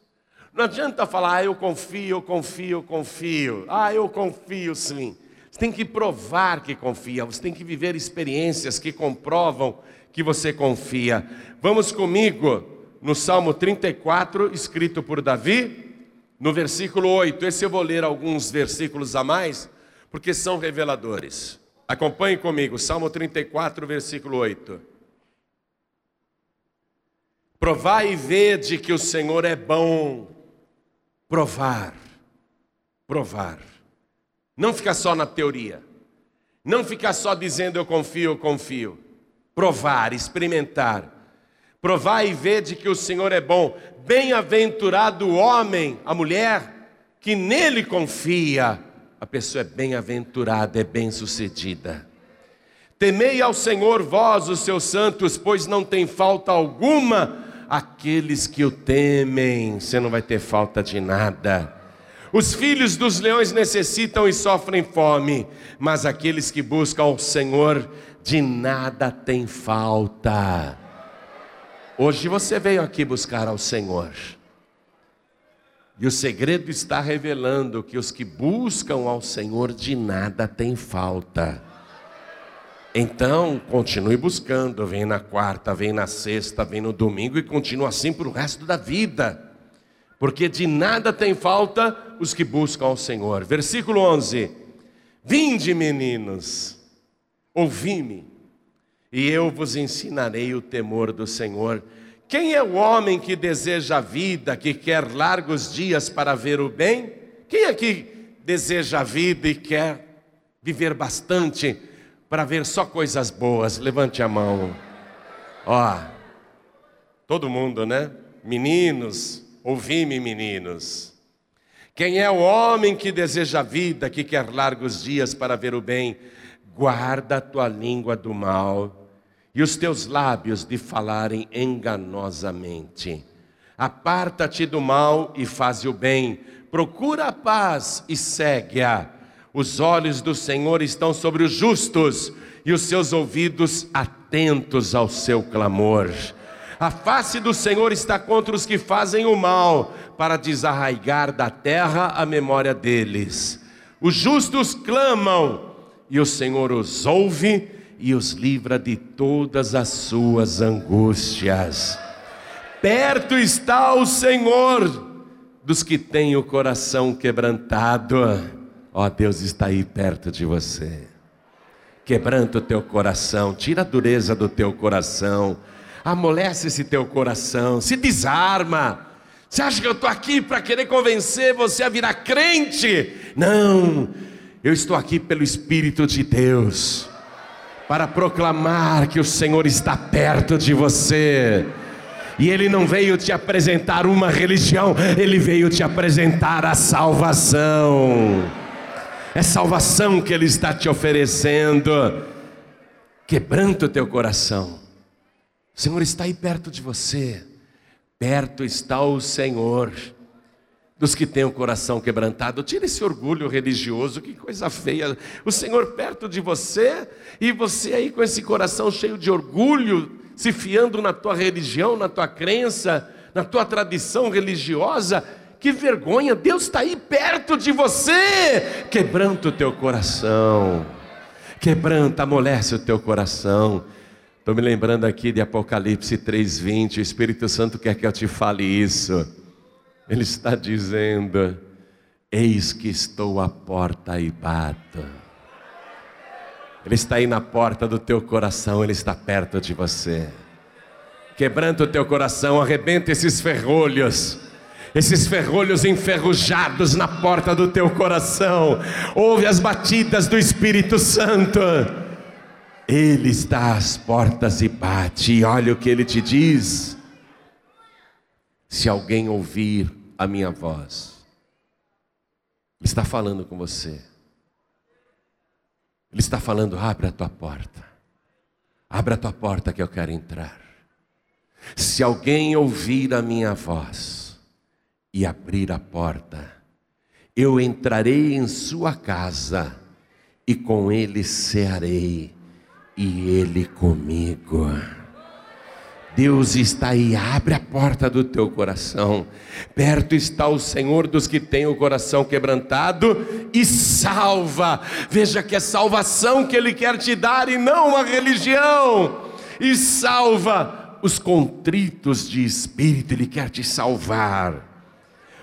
Speaker 1: Não adianta falar, ah, eu confio, eu confio, eu confio. Ah, eu confio sim. Você tem que provar que confia, você tem que viver experiências que comprovam que você confia. Vamos comigo no Salmo 34, escrito por Davi, no versículo 8. Esse eu vou ler alguns versículos a mais porque são reveladores. Acompanhe comigo, Salmo 34, versículo 8. Provai e vede que o Senhor é bom. Provar, provar. Não fica só na teoria. Não ficar só dizendo eu confio, eu confio. Provar, experimentar. Provar e ver de que o Senhor é bom. Bem-aventurado o homem, a mulher, que nele confia. A pessoa é bem-aventurada, é bem-sucedida. Temei ao Senhor vós, os seus santos, pois não tem falta alguma aqueles que o temem. Você não vai ter falta de nada. Os filhos dos leões necessitam e sofrem fome, mas aqueles que buscam o Senhor de nada tem falta. Hoje você veio aqui buscar ao Senhor. E o segredo está revelando que os que buscam ao Senhor de nada tem falta. Então, continue buscando, vem na quarta, vem na sexta, vem no domingo e continua assim para o resto da vida porque de nada tem falta os que buscam ao Senhor. Versículo 11: Vinde, meninos, ouvi-me, e eu vos ensinarei o temor do Senhor. Quem é o homem que deseja a vida, que quer largos dias para ver o bem? Quem aqui deseja a vida e quer viver bastante para ver só coisas boas? Levante a mão. Ó, todo mundo, né? Meninos, Ouvi-me, meninos. Quem é o homem que deseja a vida, que quer largos dias para ver o bem? Guarda a tua língua do mal e os teus lábios de falarem enganosamente. Aparta-te do mal e faz o bem. Procura a paz e segue-a. Os olhos do Senhor estão sobre os justos e os seus ouvidos atentos ao seu clamor. A face do Senhor está contra os que fazem o mal, para desarraigar da terra a memória deles. Os justos clamam, e o Senhor os ouve e os livra de todas as suas angústias. Perto está o Senhor dos que têm o coração quebrantado. Ó, oh, Deus está aí perto de você. Quebranta o teu coração, tira a dureza do teu coração amolece esse teu coração, se desarma. Você acha que eu estou aqui para querer convencer você a virar crente? Não, eu estou aqui pelo Espírito de Deus, para proclamar que o Senhor está perto de você. E Ele não veio te apresentar uma religião, Ele veio te apresentar a salvação. É salvação que Ele está te oferecendo. Quebranta o teu coração. O Senhor está aí perto de você. Perto está o Senhor. Dos que têm o coração quebrantado, tira esse orgulho religioso, que coisa feia. O Senhor perto de você e você aí com esse coração cheio de orgulho, se fiando na tua religião, na tua crença, na tua tradição religiosa. Que vergonha, Deus está aí perto de você, quebranta o teu coração, quebranta, amolece o teu coração. Estou me lembrando aqui de Apocalipse 3,20. O Espírito Santo quer que eu te fale isso. Ele está dizendo: Eis que estou à porta e bato. Ele está aí na porta do teu coração, ele está perto de você. Quebranta o teu coração, arrebenta esses ferrolhos esses ferrolhos enferrujados na porta do teu coração, ouve as batidas do Espírito Santo. Ele está às portas e bate, e olha o que ele te diz. Se alguém ouvir a minha voz, Ele está falando com você. Ele está falando: abre a tua porta, abre a tua porta que eu quero entrar. Se alguém ouvir a minha voz e abrir a porta, eu entrarei em sua casa e com ele cearei e Ele comigo. Deus está aí, abre a porta do teu coração. Perto está o Senhor dos que têm o coração quebrantado e salva. Veja que é salvação que Ele quer te dar e não uma religião. E salva os contritos de espírito, Ele quer te salvar.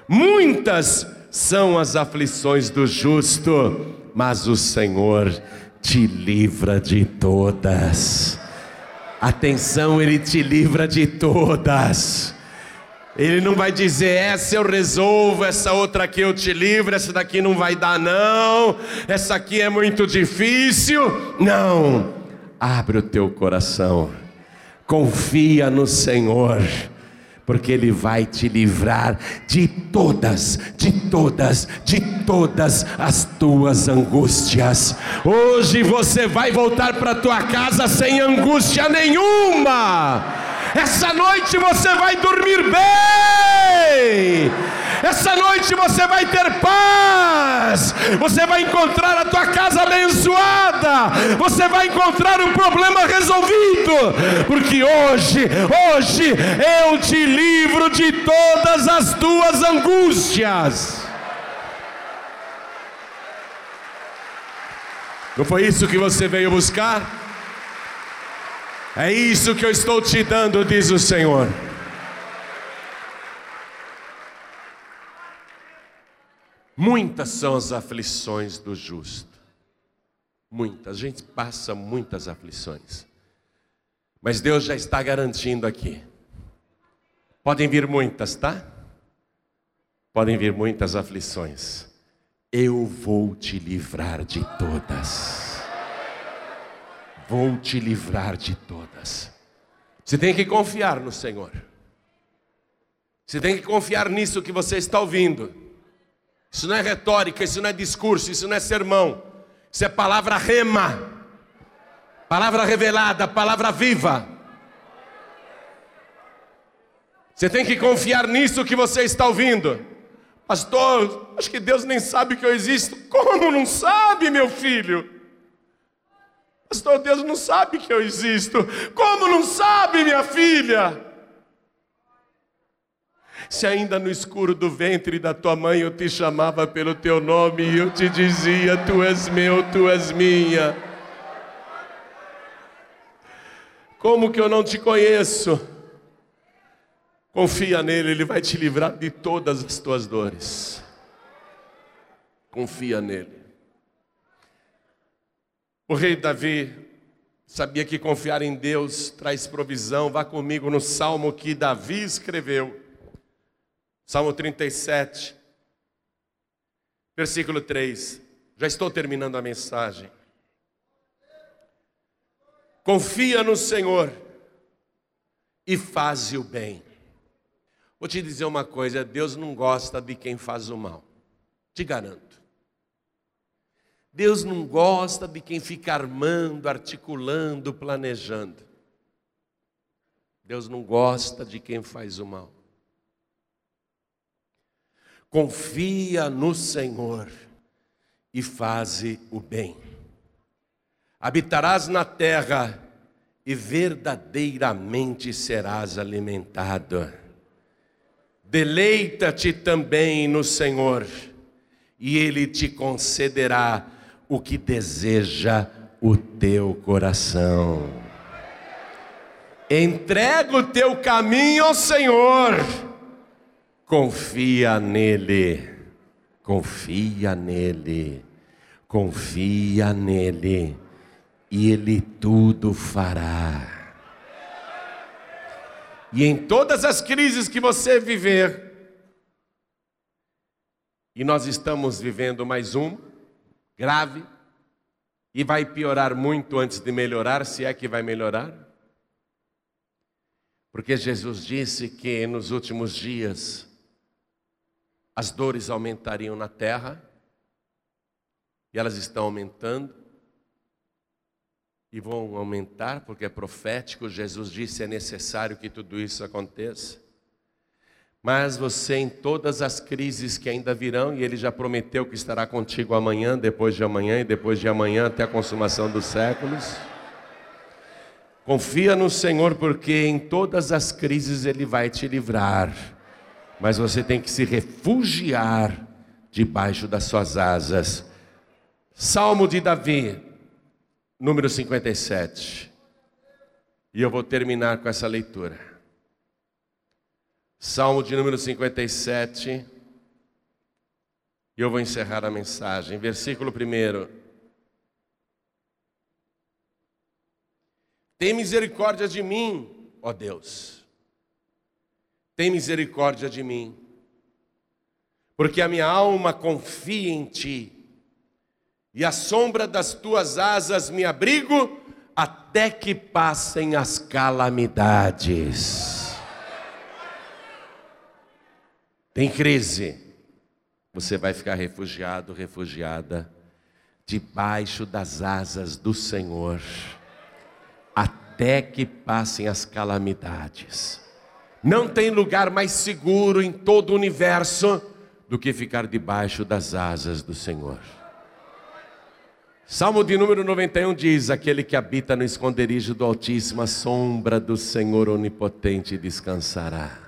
Speaker 1: Muitas são as aflições do justo, mas o Senhor te livra de todas. Atenção, Ele te livra de todas. Ele não vai dizer, essa eu resolvo, essa outra aqui eu te livro, essa daqui não vai dar, não, essa aqui é muito difícil. Não, abre o teu coração, confia no Senhor porque Ele vai te livrar de todas, de todas, de todas as tuas angústias. Hoje você vai voltar para tua casa sem angústia nenhuma. Essa noite você vai dormir bem. Essa noite você vai ter paz. Você vai encontrar a tua casa abençoada. Você vai encontrar o problema resolvido. Porque hoje, hoje eu te livro de todas as tuas angústias. Não foi isso que você veio buscar? É isso que eu estou te dando, diz o Senhor. Muitas são as aflições do justo. Muitas. A gente passa muitas aflições. Mas Deus já está garantindo aqui. Podem vir muitas, tá? Podem vir muitas aflições. Eu vou te livrar de todas. Vou te livrar de todas. Você tem que confiar no Senhor. Você tem que confiar nisso que você está ouvindo. Isso não é retórica, isso não é discurso, isso não é sermão. Isso é palavra rema, palavra revelada, palavra viva. Você tem que confiar nisso que você está ouvindo. Pastor, acho que Deus nem sabe que eu existo. Como não sabe, meu filho? Pastor, Deus não sabe que eu existo. Como não sabe, minha filha? Se ainda no escuro do ventre da tua mãe eu te chamava pelo teu nome e eu te dizia: Tu és meu, tu és minha. Como que eu não te conheço? Confia nele, ele vai te livrar de todas as tuas dores. Confia nele. O rei Davi sabia que confiar em Deus traz provisão. Vá comigo no salmo que Davi escreveu. Salmo 37, versículo 3. Já estou terminando a mensagem. Confia no Senhor e faz o bem. Vou te dizer uma coisa: Deus não gosta de quem faz o mal, te garanto. Deus não gosta de quem fica armando, articulando, planejando. Deus não gosta de quem faz o mal. Confia no Senhor e faze o bem. Habitarás na terra e verdadeiramente serás alimentado. Deleita-te também no Senhor, e Ele te concederá o que deseja o teu coração. Entrega o teu caminho ao Senhor Confia nele, confia nele, confia nele, e ele tudo fará. E em todas as crises que você viver, e nós estamos vivendo mais um, grave, e vai piorar muito antes de melhorar, se é que vai melhorar. Porque Jesus disse que nos últimos dias as dores aumentariam na terra, e elas estão aumentando, e vão aumentar, porque é profético, Jesus disse: é necessário que tudo isso aconteça. Mas você, em todas as crises que ainda virão, e Ele já prometeu que estará contigo amanhã, depois de amanhã e depois de amanhã até a consumação dos séculos. Confia no Senhor, porque em todas as crises Ele vai te livrar mas você tem que se refugiar debaixo das suas asas. Salmo de Davi, número 57. E eu vou terminar com essa leitura. Salmo de número 57. E eu vou encerrar a mensagem. Versículo 1. Tem misericórdia de mim, ó Deus tem misericórdia de mim, porque a minha alma confia em ti, e à sombra das tuas asas me abrigo, até que passem as calamidades. Tem crise, você vai ficar refugiado, refugiada, debaixo das asas do Senhor, até que passem as calamidades. Não tem lugar mais seguro em todo o universo do que ficar debaixo das asas do Senhor. Salmo de número 91 diz: Aquele que habita no esconderijo do Altíssimo, a sombra do Senhor onipotente descansará.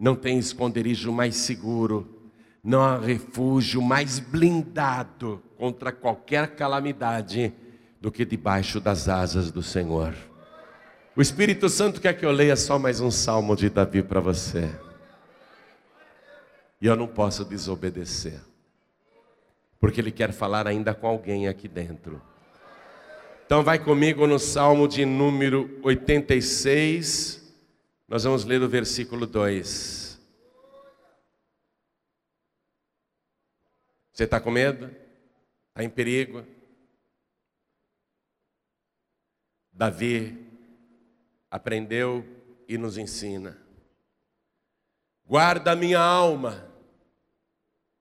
Speaker 1: Não tem esconderijo mais seguro, não há refúgio mais blindado contra qualquer calamidade do que debaixo das asas do Senhor. O Espírito Santo quer que eu leia só mais um salmo de Davi para você. E eu não posso desobedecer porque Ele quer falar ainda com alguém aqui dentro. Então, vai comigo no Salmo de número 86, nós vamos ler o versículo 2. Você está com medo? Está em perigo? Davi aprendeu e nos ensina. Guarda minha alma,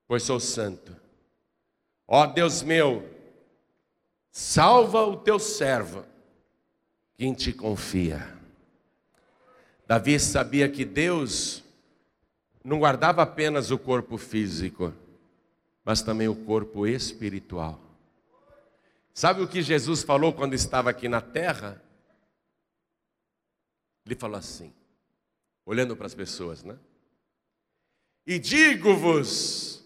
Speaker 1: pois sou santo. Ó Deus meu, salva o teu servo, quem te confia. Davi sabia que Deus não guardava apenas o corpo físico, mas também o corpo espiritual. Sabe o que Jesus falou quando estava aqui na terra? Ele falou assim, olhando para as pessoas, né? E digo-vos,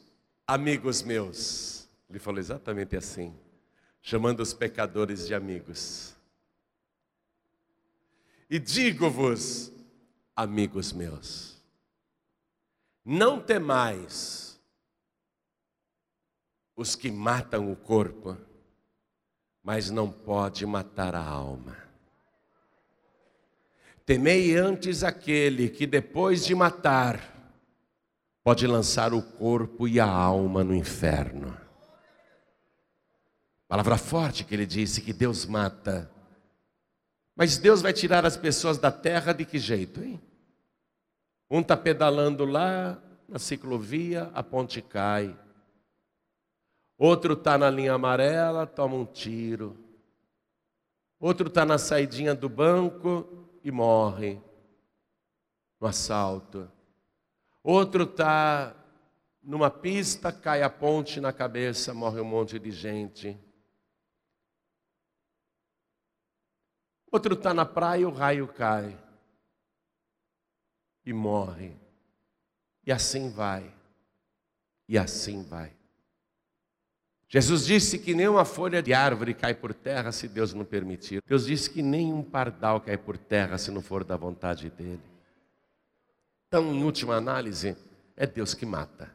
Speaker 1: amigos meus, ele falou exatamente assim, chamando os pecadores de amigos. E digo-vos, amigos meus, não temais os que matam o corpo, mas não pode matar a alma. Temei antes aquele que depois de matar pode lançar o corpo e a alma no inferno. Palavra forte que ele disse que Deus mata. Mas Deus vai tirar as pessoas da terra de que jeito, hein? Um está pedalando lá na ciclovia, a ponte cai. Outro está na linha amarela, toma um tiro. Outro está na saidinha do banco e morre no assalto. Outro está numa pista, cai a ponte na cabeça, morre um monte de gente. Outro está na praia o raio cai. E morre. E assim vai. E assim vai. Jesus disse que nenhuma folha de árvore cai por terra se Deus não permitir. Deus disse que nenhum pardal cai por terra se não for da vontade dele. Então, em última análise, é Deus que mata.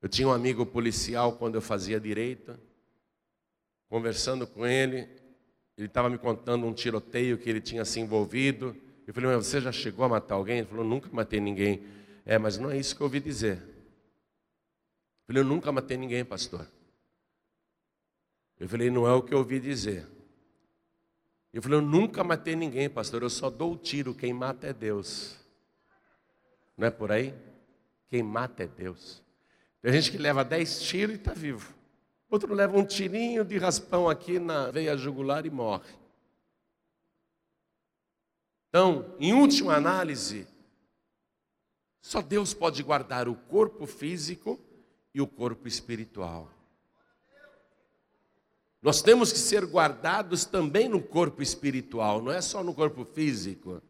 Speaker 1: Eu tinha um amigo policial quando eu fazia direito, conversando com ele, ele estava me contando um tiroteio que ele tinha se envolvido. Eu falei, mas você já chegou a matar alguém? Ele falou, nunca matei ninguém. É, mas não é isso que eu ouvi dizer. Falei, eu nunca matei ninguém, pastor. Eu falei, não é o que eu ouvi dizer. Eu falei, eu nunca matei ninguém, pastor. Eu só dou o tiro. Quem mata é Deus. Não é por aí? Quem mata é Deus. Tem gente que leva dez tiros e está vivo. Outro leva um tirinho de raspão aqui na veia jugular e morre. Então, em última análise, só Deus pode guardar o corpo físico e o corpo espiritual. Nós temos que ser guardados também no corpo espiritual, não é só no corpo físico.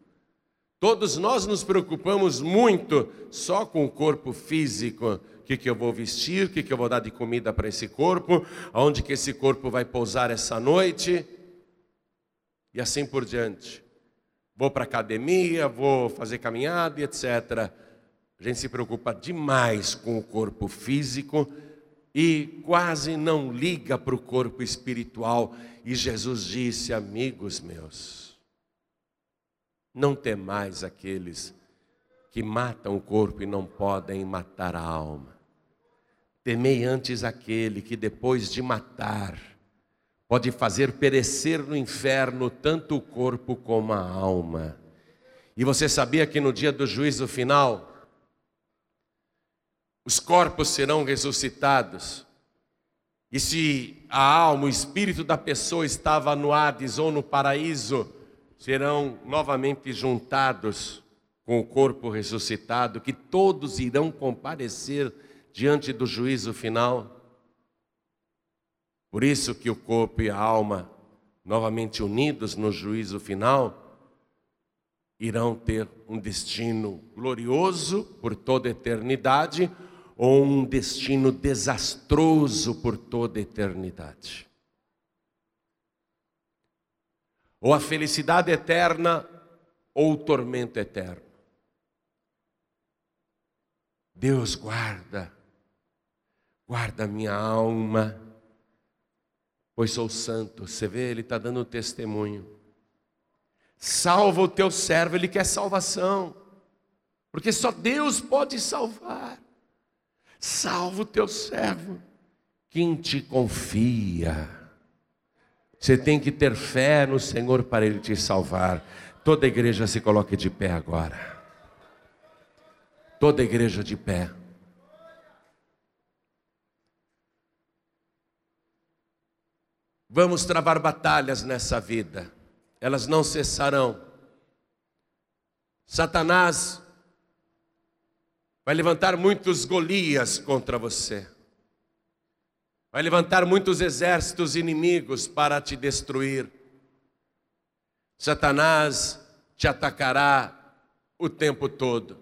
Speaker 1: Todos nós nos preocupamos muito só com o corpo físico, que, que eu vou vestir, o que, que eu vou dar de comida para esse corpo, aonde que esse corpo vai pousar essa noite, e assim por diante. Vou para a academia, vou fazer caminhada, etc. A gente se preocupa demais com o corpo físico e quase não liga para o corpo espiritual. E Jesus disse, amigos meus, Não temais aqueles que matam o corpo e não podem matar a alma. Temei antes aquele que depois de matar pode fazer perecer no inferno tanto o corpo como a alma. E você sabia que no dia do juízo final, os corpos serão ressuscitados. E se a alma, o espírito da pessoa estava no Hades ou no paraíso, serão novamente juntados com o corpo ressuscitado, que todos irão comparecer diante do juízo final. Por isso que o corpo e a alma, novamente unidos no juízo final, irão ter um destino glorioso por toda a eternidade ou um destino desastroso por toda a eternidade. ou a felicidade eterna ou o tormento eterno. Deus guarda, guarda minha alma, pois sou santo. Você vê, ele está dando testemunho. Salva o teu servo, ele quer salvação, porque só Deus pode salvar. Salva o teu servo, quem te confia. Você tem que ter fé no Senhor para Ele te salvar. Toda igreja se coloque de pé agora. Toda igreja de pé. Vamos travar batalhas nessa vida, elas não cessarão. Satanás vai levantar muitos Golias contra você. Vai levantar muitos exércitos inimigos para te destruir. Satanás te atacará o tempo todo.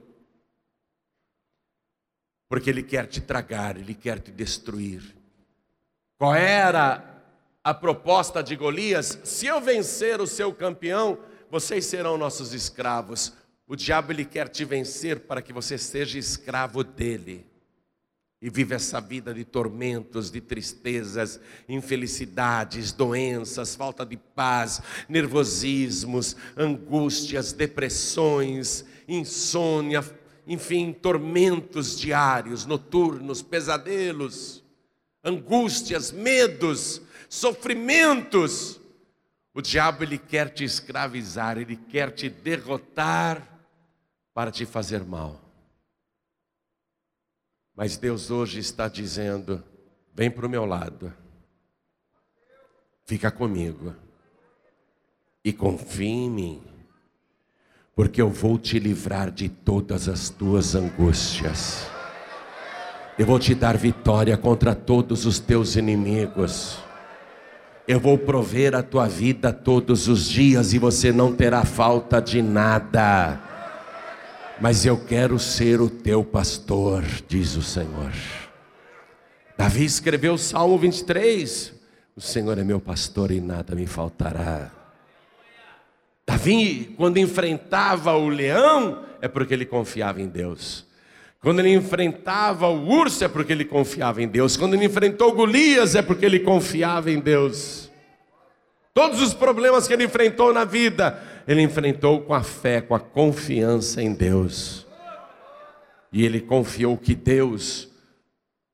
Speaker 1: Porque ele quer te tragar, ele quer te destruir. Qual era a proposta de Golias? Se eu vencer o seu campeão, vocês serão nossos escravos. O diabo ele quer te vencer para que você seja escravo dele e vive essa vida de tormentos, de tristezas, infelicidades, doenças, falta de paz, nervosismos, angústias, depressões, insônia, enfim, tormentos diários, noturnos, pesadelos, angústias, medos, sofrimentos. O diabo ele quer te escravizar, ele quer te derrotar para te fazer mal. Mas Deus hoje está dizendo: vem para o meu lado, fica comigo e confia em mim, porque eu vou te livrar de todas as tuas angústias. Eu vou te dar vitória contra todos os teus inimigos. Eu vou prover a tua vida todos os dias e você não terá falta de nada mas eu quero ser o teu pastor, diz o Senhor. Davi escreveu o Salmo 23: O Senhor é meu pastor e nada me faltará. Davi, quando enfrentava o leão, é porque ele confiava em Deus. Quando ele enfrentava o urso, é porque ele confiava em Deus. Quando ele enfrentou Golias, é porque ele confiava em Deus. Todos os problemas que ele enfrentou na vida, ele enfrentou com a fé, com a confiança em Deus. E ele confiou que Deus,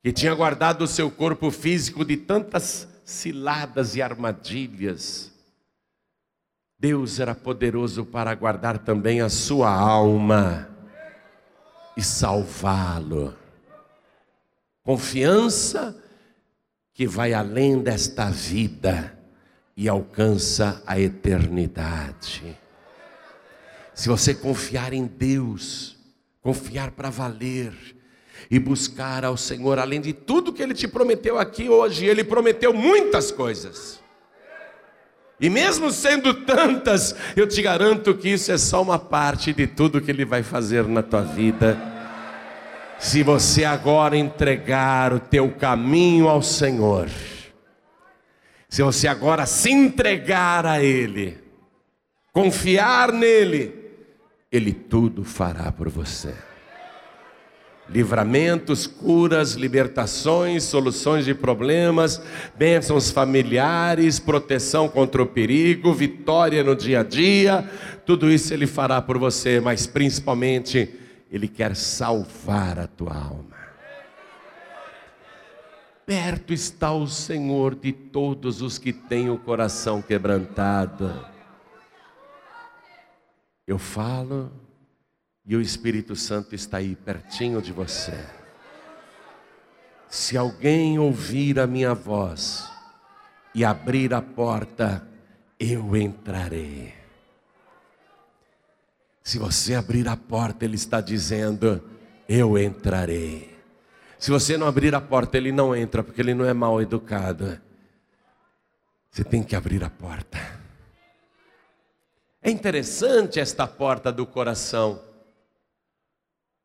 Speaker 1: que tinha guardado o seu corpo físico de tantas ciladas e armadilhas, Deus era poderoso para guardar também a sua alma e salvá-lo. Confiança que vai além desta vida e alcança a eternidade. Se você confiar em Deus, confiar para valer e buscar ao Senhor, além de tudo que Ele te prometeu aqui hoje, Ele prometeu muitas coisas. E mesmo sendo tantas, eu te garanto que isso é só uma parte de tudo que Ele vai fazer na tua vida. Se você agora entregar o teu caminho ao Senhor, se você agora se entregar a Ele, confiar nele, Ele tudo fará por você. livramentos, curas, libertações, soluções de problemas, bênçãos familiares, proteção contra o perigo, vitória no dia a dia. Tudo isso Ele fará por você, mas principalmente Ele quer salvar a tua alma. Perto está o Senhor de todos os que têm o coração quebrantado. Eu falo e o Espírito Santo está aí pertinho de você. Se alguém ouvir a minha voz e abrir a porta, eu entrarei. Se você abrir a porta, ele está dizendo: Eu entrarei. Se você não abrir a porta, ele não entra, porque ele não é mal educado. Você tem que abrir a porta. É interessante esta porta do coração.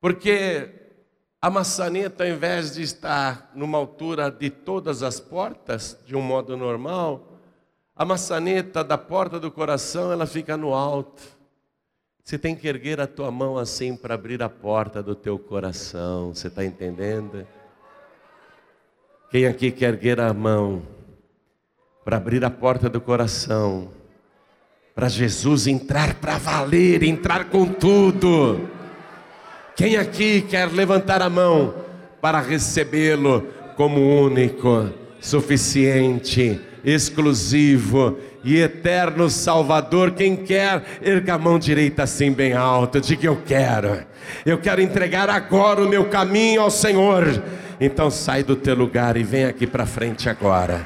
Speaker 1: Porque a maçaneta, ao invés de estar numa altura de todas as portas, de um modo normal, a maçaneta da porta do coração, ela fica no alto. Você tem que erguer a tua mão assim para abrir a porta do teu coração. Você está entendendo? Quem aqui quer erguer a mão para abrir a porta do coração, para Jesus entrar para valer, entrar com tudo? Quem aqui quer levantar a mão para recebê-lo como único, suficiente, exclusivo e eterno Salvador? Quem quer, erga a mão direita assim bem alta, diga eu quero. Eu quero entregar agora o meu caminho ao Senhor. Então sai do teu lugar e vem aqui para frente agora.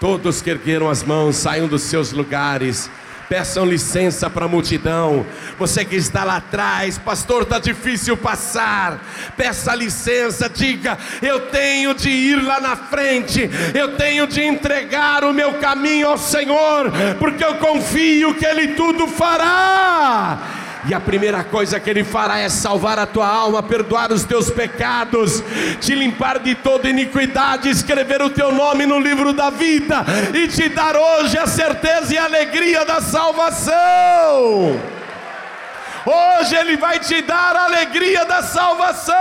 Speaker 1: Todos que ergueram as mãos, saiam dos seus lugares peçam licença para a multidão. Você que está lá atrás, pastor, está difícil passar. Peça licença, diga: Eu tenho de ir lá na frente, eu tenho de entregar o meu caminho ao Senhor, porque eu confio que Ele tudo fará. E a primeira coisa que Ele fará é salvar a tua alma, perdoar os teus pecados, te limpar de toda iniquidade, escrever o teu nome no livro da vida e te dar hoje a certeza e a alegria da salvação. Hoje Ele vai te dar a alegria da salvação.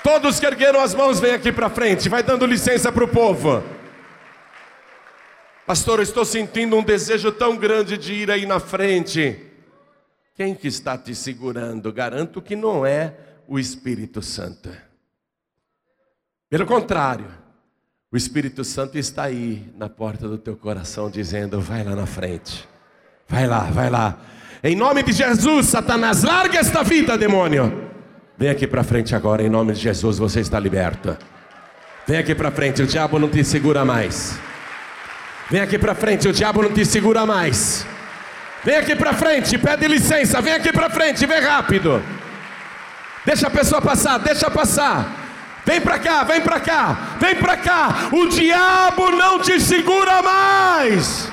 Speaker 1: Todos que ergueram as mãos, vem aqui para frente, vai dando licença para o povo. Pastor, eu estou sentindo um desejo tão grande de ir aí na frente. Quem que está te segurando? Garanto que não é o Espírito Santo. Pelo contrário, o Espírito Santo está aí na porta do teu coração dizendo: vai lá na frente. Vai lá, vai lá. Em nome de Jesus, Satanás, larga esta vida, demônio. Vem aqui para frente agora, em nome de Jesus, você está liberto. Vem aqui para frente, o diabo não te segura mais. Vem aqui para frente, o diabo não te segura mais. Vem aqui para frente, pede licença, vem aqui para frente, vem rápido. Deixa a pessoa passar, deixa passar. Vem para cá, vem para cá, vem para cá. O diabo não te segura mais.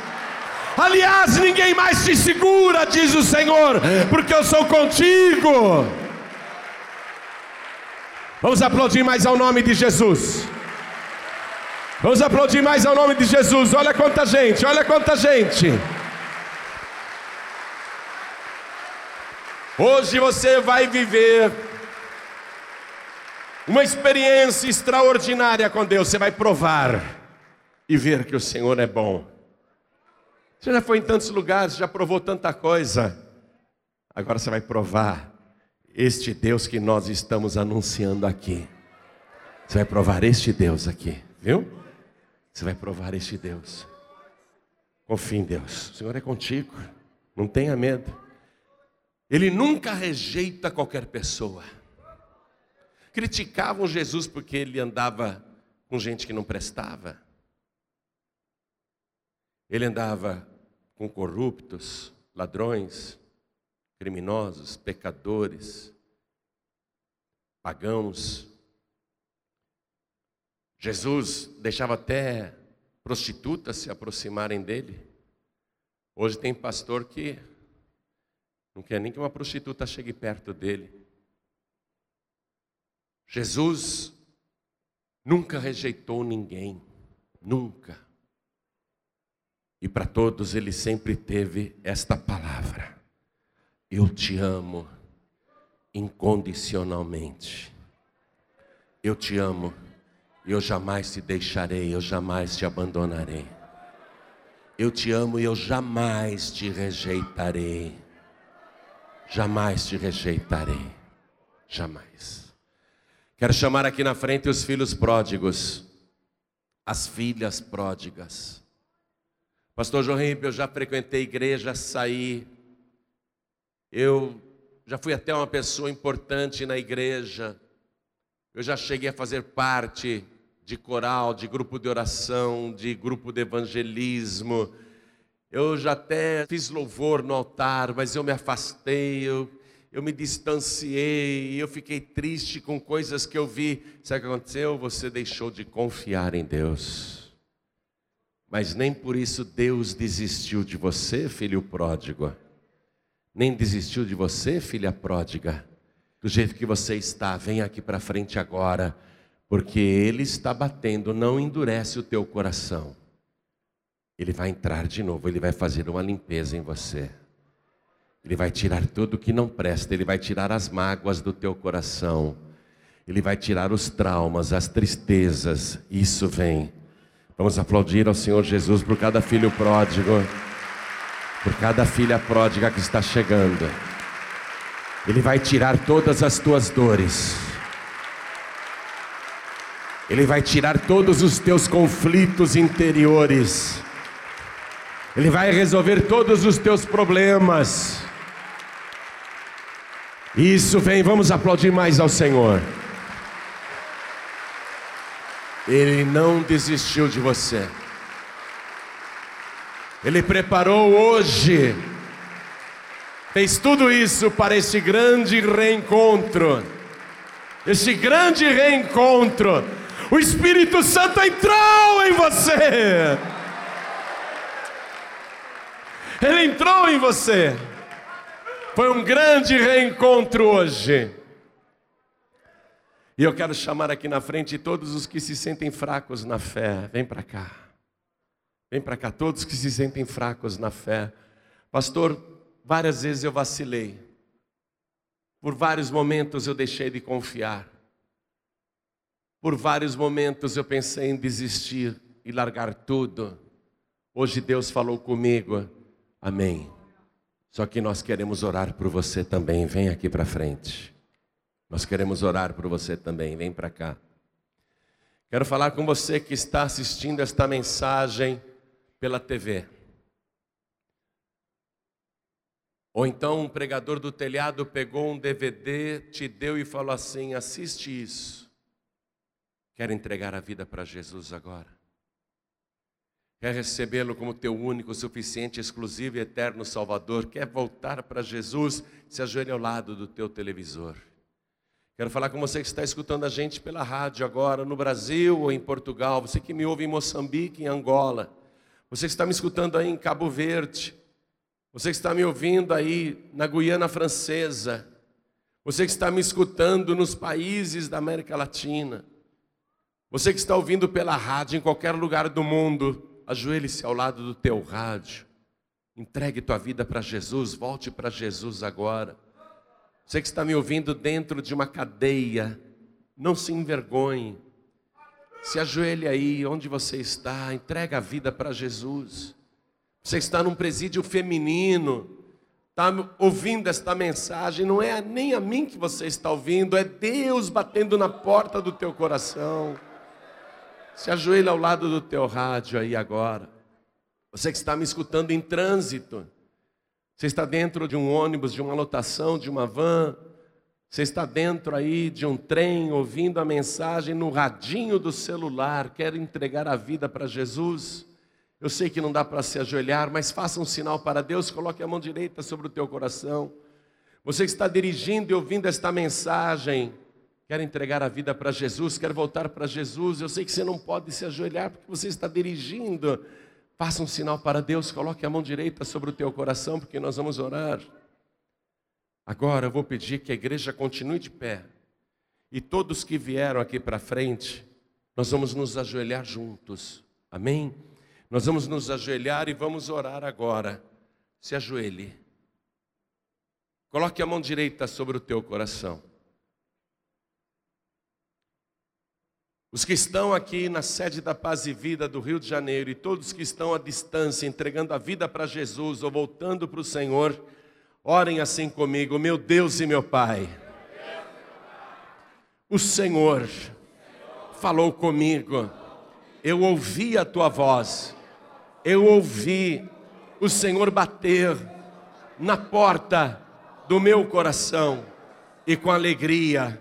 Speaker 1: Aliás, ninguém mais te segura, diz o Senhor, porque eu sou contigo. Vamos aplaudir mais ao nome de Jesus. Vamos aplaudir mais ao nome de Jesus. Olha quanta gente, olha quanta gente. Hoje você vai viver uma experiência extraordinária com Deus. Você vai provar e ver que o Senhor é bom. Você já foi em tantos lugares, já provou tanta coisa. Agora você vai provar este Deus que nós estamos anunciando aqui. Você vai provar este Deus aqui, viu? Você vai provar este Deus. Confie em Deus. O Senhor é contigo. Não tenha medo. Ele nunca rejeita qualquer pessoa. Criticavam Jesus porque ele andava com gente que não prestava. Ele andava com corruptos, ladrões, criminosos, pecadores, pagãos, Jesus deixava até prostitutas se aproximarem dele. Hoje tem pastor que não quer nem que uma prostituta chegue perto dele. Jesus nunca rejeitou ninguém, nunca. E para todos ele sempre teve esta palavra: Eu te amo incondicionalmente. Eu te amo, eu jamais te deixarei, eu jamais te abandonarei. Eu te amo e eu jamais te rejeitarei. Jamais te rejeitarei. Jamais. Quero chamar aqui na frente os filhos pródigos, as filhas pródigas. Pastor João Ribeiro, eu já frequentei igreja, saí. Eu já fui até uma pessoa importante na igreja. Eu já cheguei a fazer parte de coral, de grupo de oração, de grupo de evangelismo. Eu já até fiz louvor no altar, mas eu me afastei, eu, eu me distanciei, eu fiquei triste com coisas que eu vi. Sabe o que aconteceu? Você deixou de confiar em Deus. Mas nem por isso Deus desistiu de você, filho pródigo. Nem desistiu de você, filha pródiga. Do jeito que você está, vem aqui para frente agora porque Ele está batendo, não endurece o teu coração. Ele vai entrar de novo, Ele vai fazer uma limpeza em você. Ele vai tirar tudo que não presta, Ele vai tirar as mágoas do teu coração. Ele vai tirar os traumas, as tristezas. Isso vem. Vamos aplaudir ao Senhor Jesus por cada filho pródigo, por cada filha pródiga que está chegando. Ele vai tirar todas as tuas dores. Ele vai tirar todos os teus conflitos interiores. Ele vai resolver todos os teus problemas. Isso vem, vamos aplaudir mais ao Senhor. Ele não desistiu de você. Ele preparou hoje, fez tudo isso para esse grande reencontro. Esse grande reencontro o Espírito Santo entrou em você. Ele entrou em você. Foi um grande reencontro hoje. E eu quero chamar aqui na frente todos os que se sentem fracos na fé. Vem para cá. Vem para cá, todos que se sentem fracos na fé. Pastor, várias vezes eu vacilei. Por vários momentos eu deixei de confiar. Por vários momentos eu pensei em desistir e largar tudo. Hoje Deus falou comigo, amém. Só que nós queremos orar por você também, vem aqui para frente. Nós queremos orar por você também, vem para cá. Quero falar com você que está assistindo esta mensagem pela TV. Ou então um pregador do telhado pegou um DVD, te deu e falou assim: assiste isso. Quer entregar a vida para Jesus agora? Quer recebê-lo como teu único, suficiente, exclusivo e eterno Salvador? Quer voltar para Jesus? Se ajoelhe ao lado do teu televisor. Quero falar com você que está escutando a gente pela rádio agora, no Brasil ou em Portugal, você que me ouve em Moçambique, em Angola, você que está me escutando aí em Cabo Verde, você que está me ouvindo aí na Guiana Francesa, você que está me escutando nos países da América Latina, você que está ouvindo pela rádio em qualquer lugar do mundo, ajoelhe-se ao lado do teu rádio. Entregue tua vida para Jesus, volte para Jesus agora. Você que está me ouvindo dentro de uma cadeia, não se envergonhe. Se ajoelhe aí onde você está, entrega a vida para Jesus. Você está num presídio feminino, está ouvindo esta mensagem, não é nem a mim que você está ouvindo, é Deus batendo na porta do teu coração. Se ajoelha ao lado do teu rádio aí agora. Você que está me escutando em trânsito. Você está dentro de um ônibus, de uma lotação, de uma van. Você está dentro aí de um trem, ouvindo a mensagem no radinho do celular, quer entregar a vida para Jesus. Eu sei que não dá para se ajoelhar, mas faça um sinal para Deus, coloque a mão direita sobre o teu coração. Você que está dirigindo e ouvindo esta mensagem, quer entregar a vida para Jesus, quer voltar para Jesus, eu sei que você não pode se ajoelhar porque você está dirigindo. Faça um sinal para Deus, coloque a mão direita sobre o teu coração, porque nós vamos orar. Agora eu vou pedir que a igreja continue de pé. E todos que vieram aqui para frente, nós vamos nos ajoelhar juntos. Amém? Nós vamos nos ajoelhar e vamos orar agora. Se ajoelhe. Coloque a mão direita sobre o teu coração. Os que estão aqui na sede da Paz e Vida do Rio de Janeiro e todos que estão à distância entregando a vida para Jesus ou voltando para o Senhor, orem assim comigo, meu Deus e meu Pai. O Senhor falou comigo, eu ouvi a tua voz, eu ouvi o Senhor bater na porta do meu coração e com alegria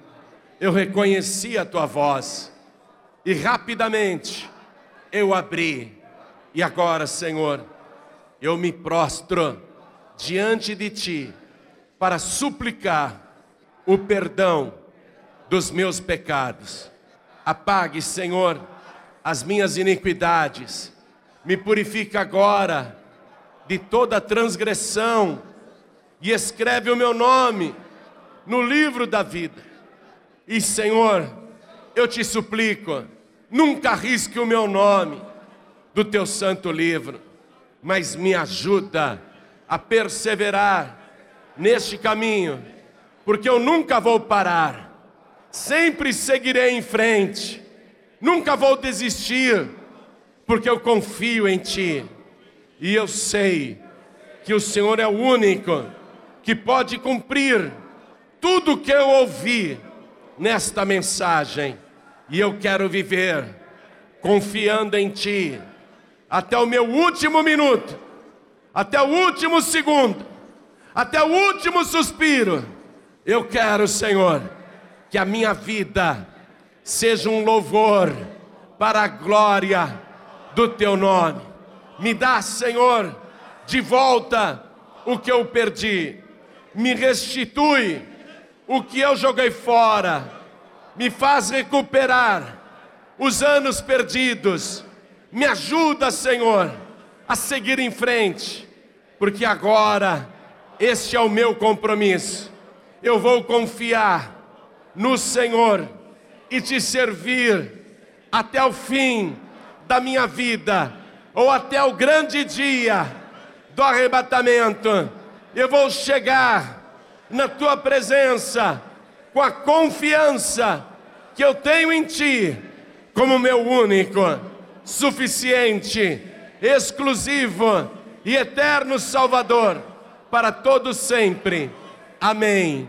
Speaker 1: eu reconheci a tua voz e rapidamente eu abri. E agora, Senhor, eu me prostro diante de Ti para suplicar o perdão dos meus pecados. Apague, Senhor, as minhas iniquidades. Me purifica agora de toda transgressão e escreve o meu nome no livro da vida. E, Senhor, eu te suplico, nunca risque o meu nome do teu santo livro, mas me ajuda a perseverar neste caminho, porque eu nunca vou parar, sempre seguirei em frente, nunca vou desistir, porque eu confio em Ti e eu sei que o Senhor é o único que pode cumprir tudo que eu ouvi nesta mensagem. E eu quero viver confiando em Ti até o meu último minuto, até o último segundo, até o último suspiro. Eu quero, Senhor, que a minha vida seja um louvor para a glória do Teu nome. Me dá, Senhor, de volta o que eu perdi, me restitui o que eu joguei fora, me faz recuperar os anos perdidos. Me ajuda, Senhor, a seguir em frente, porque agora este é o meu compromisso. Eu vou confiar no Senhor e te servir até o fim da minha vida, ou até o grande dia do arrebatamento. Eu vou chegar na tua presença, com a confiança que eu tenho em ti, como meu único, suficiente, exclusivo e eterno Salvador, para todos sempre. Amém.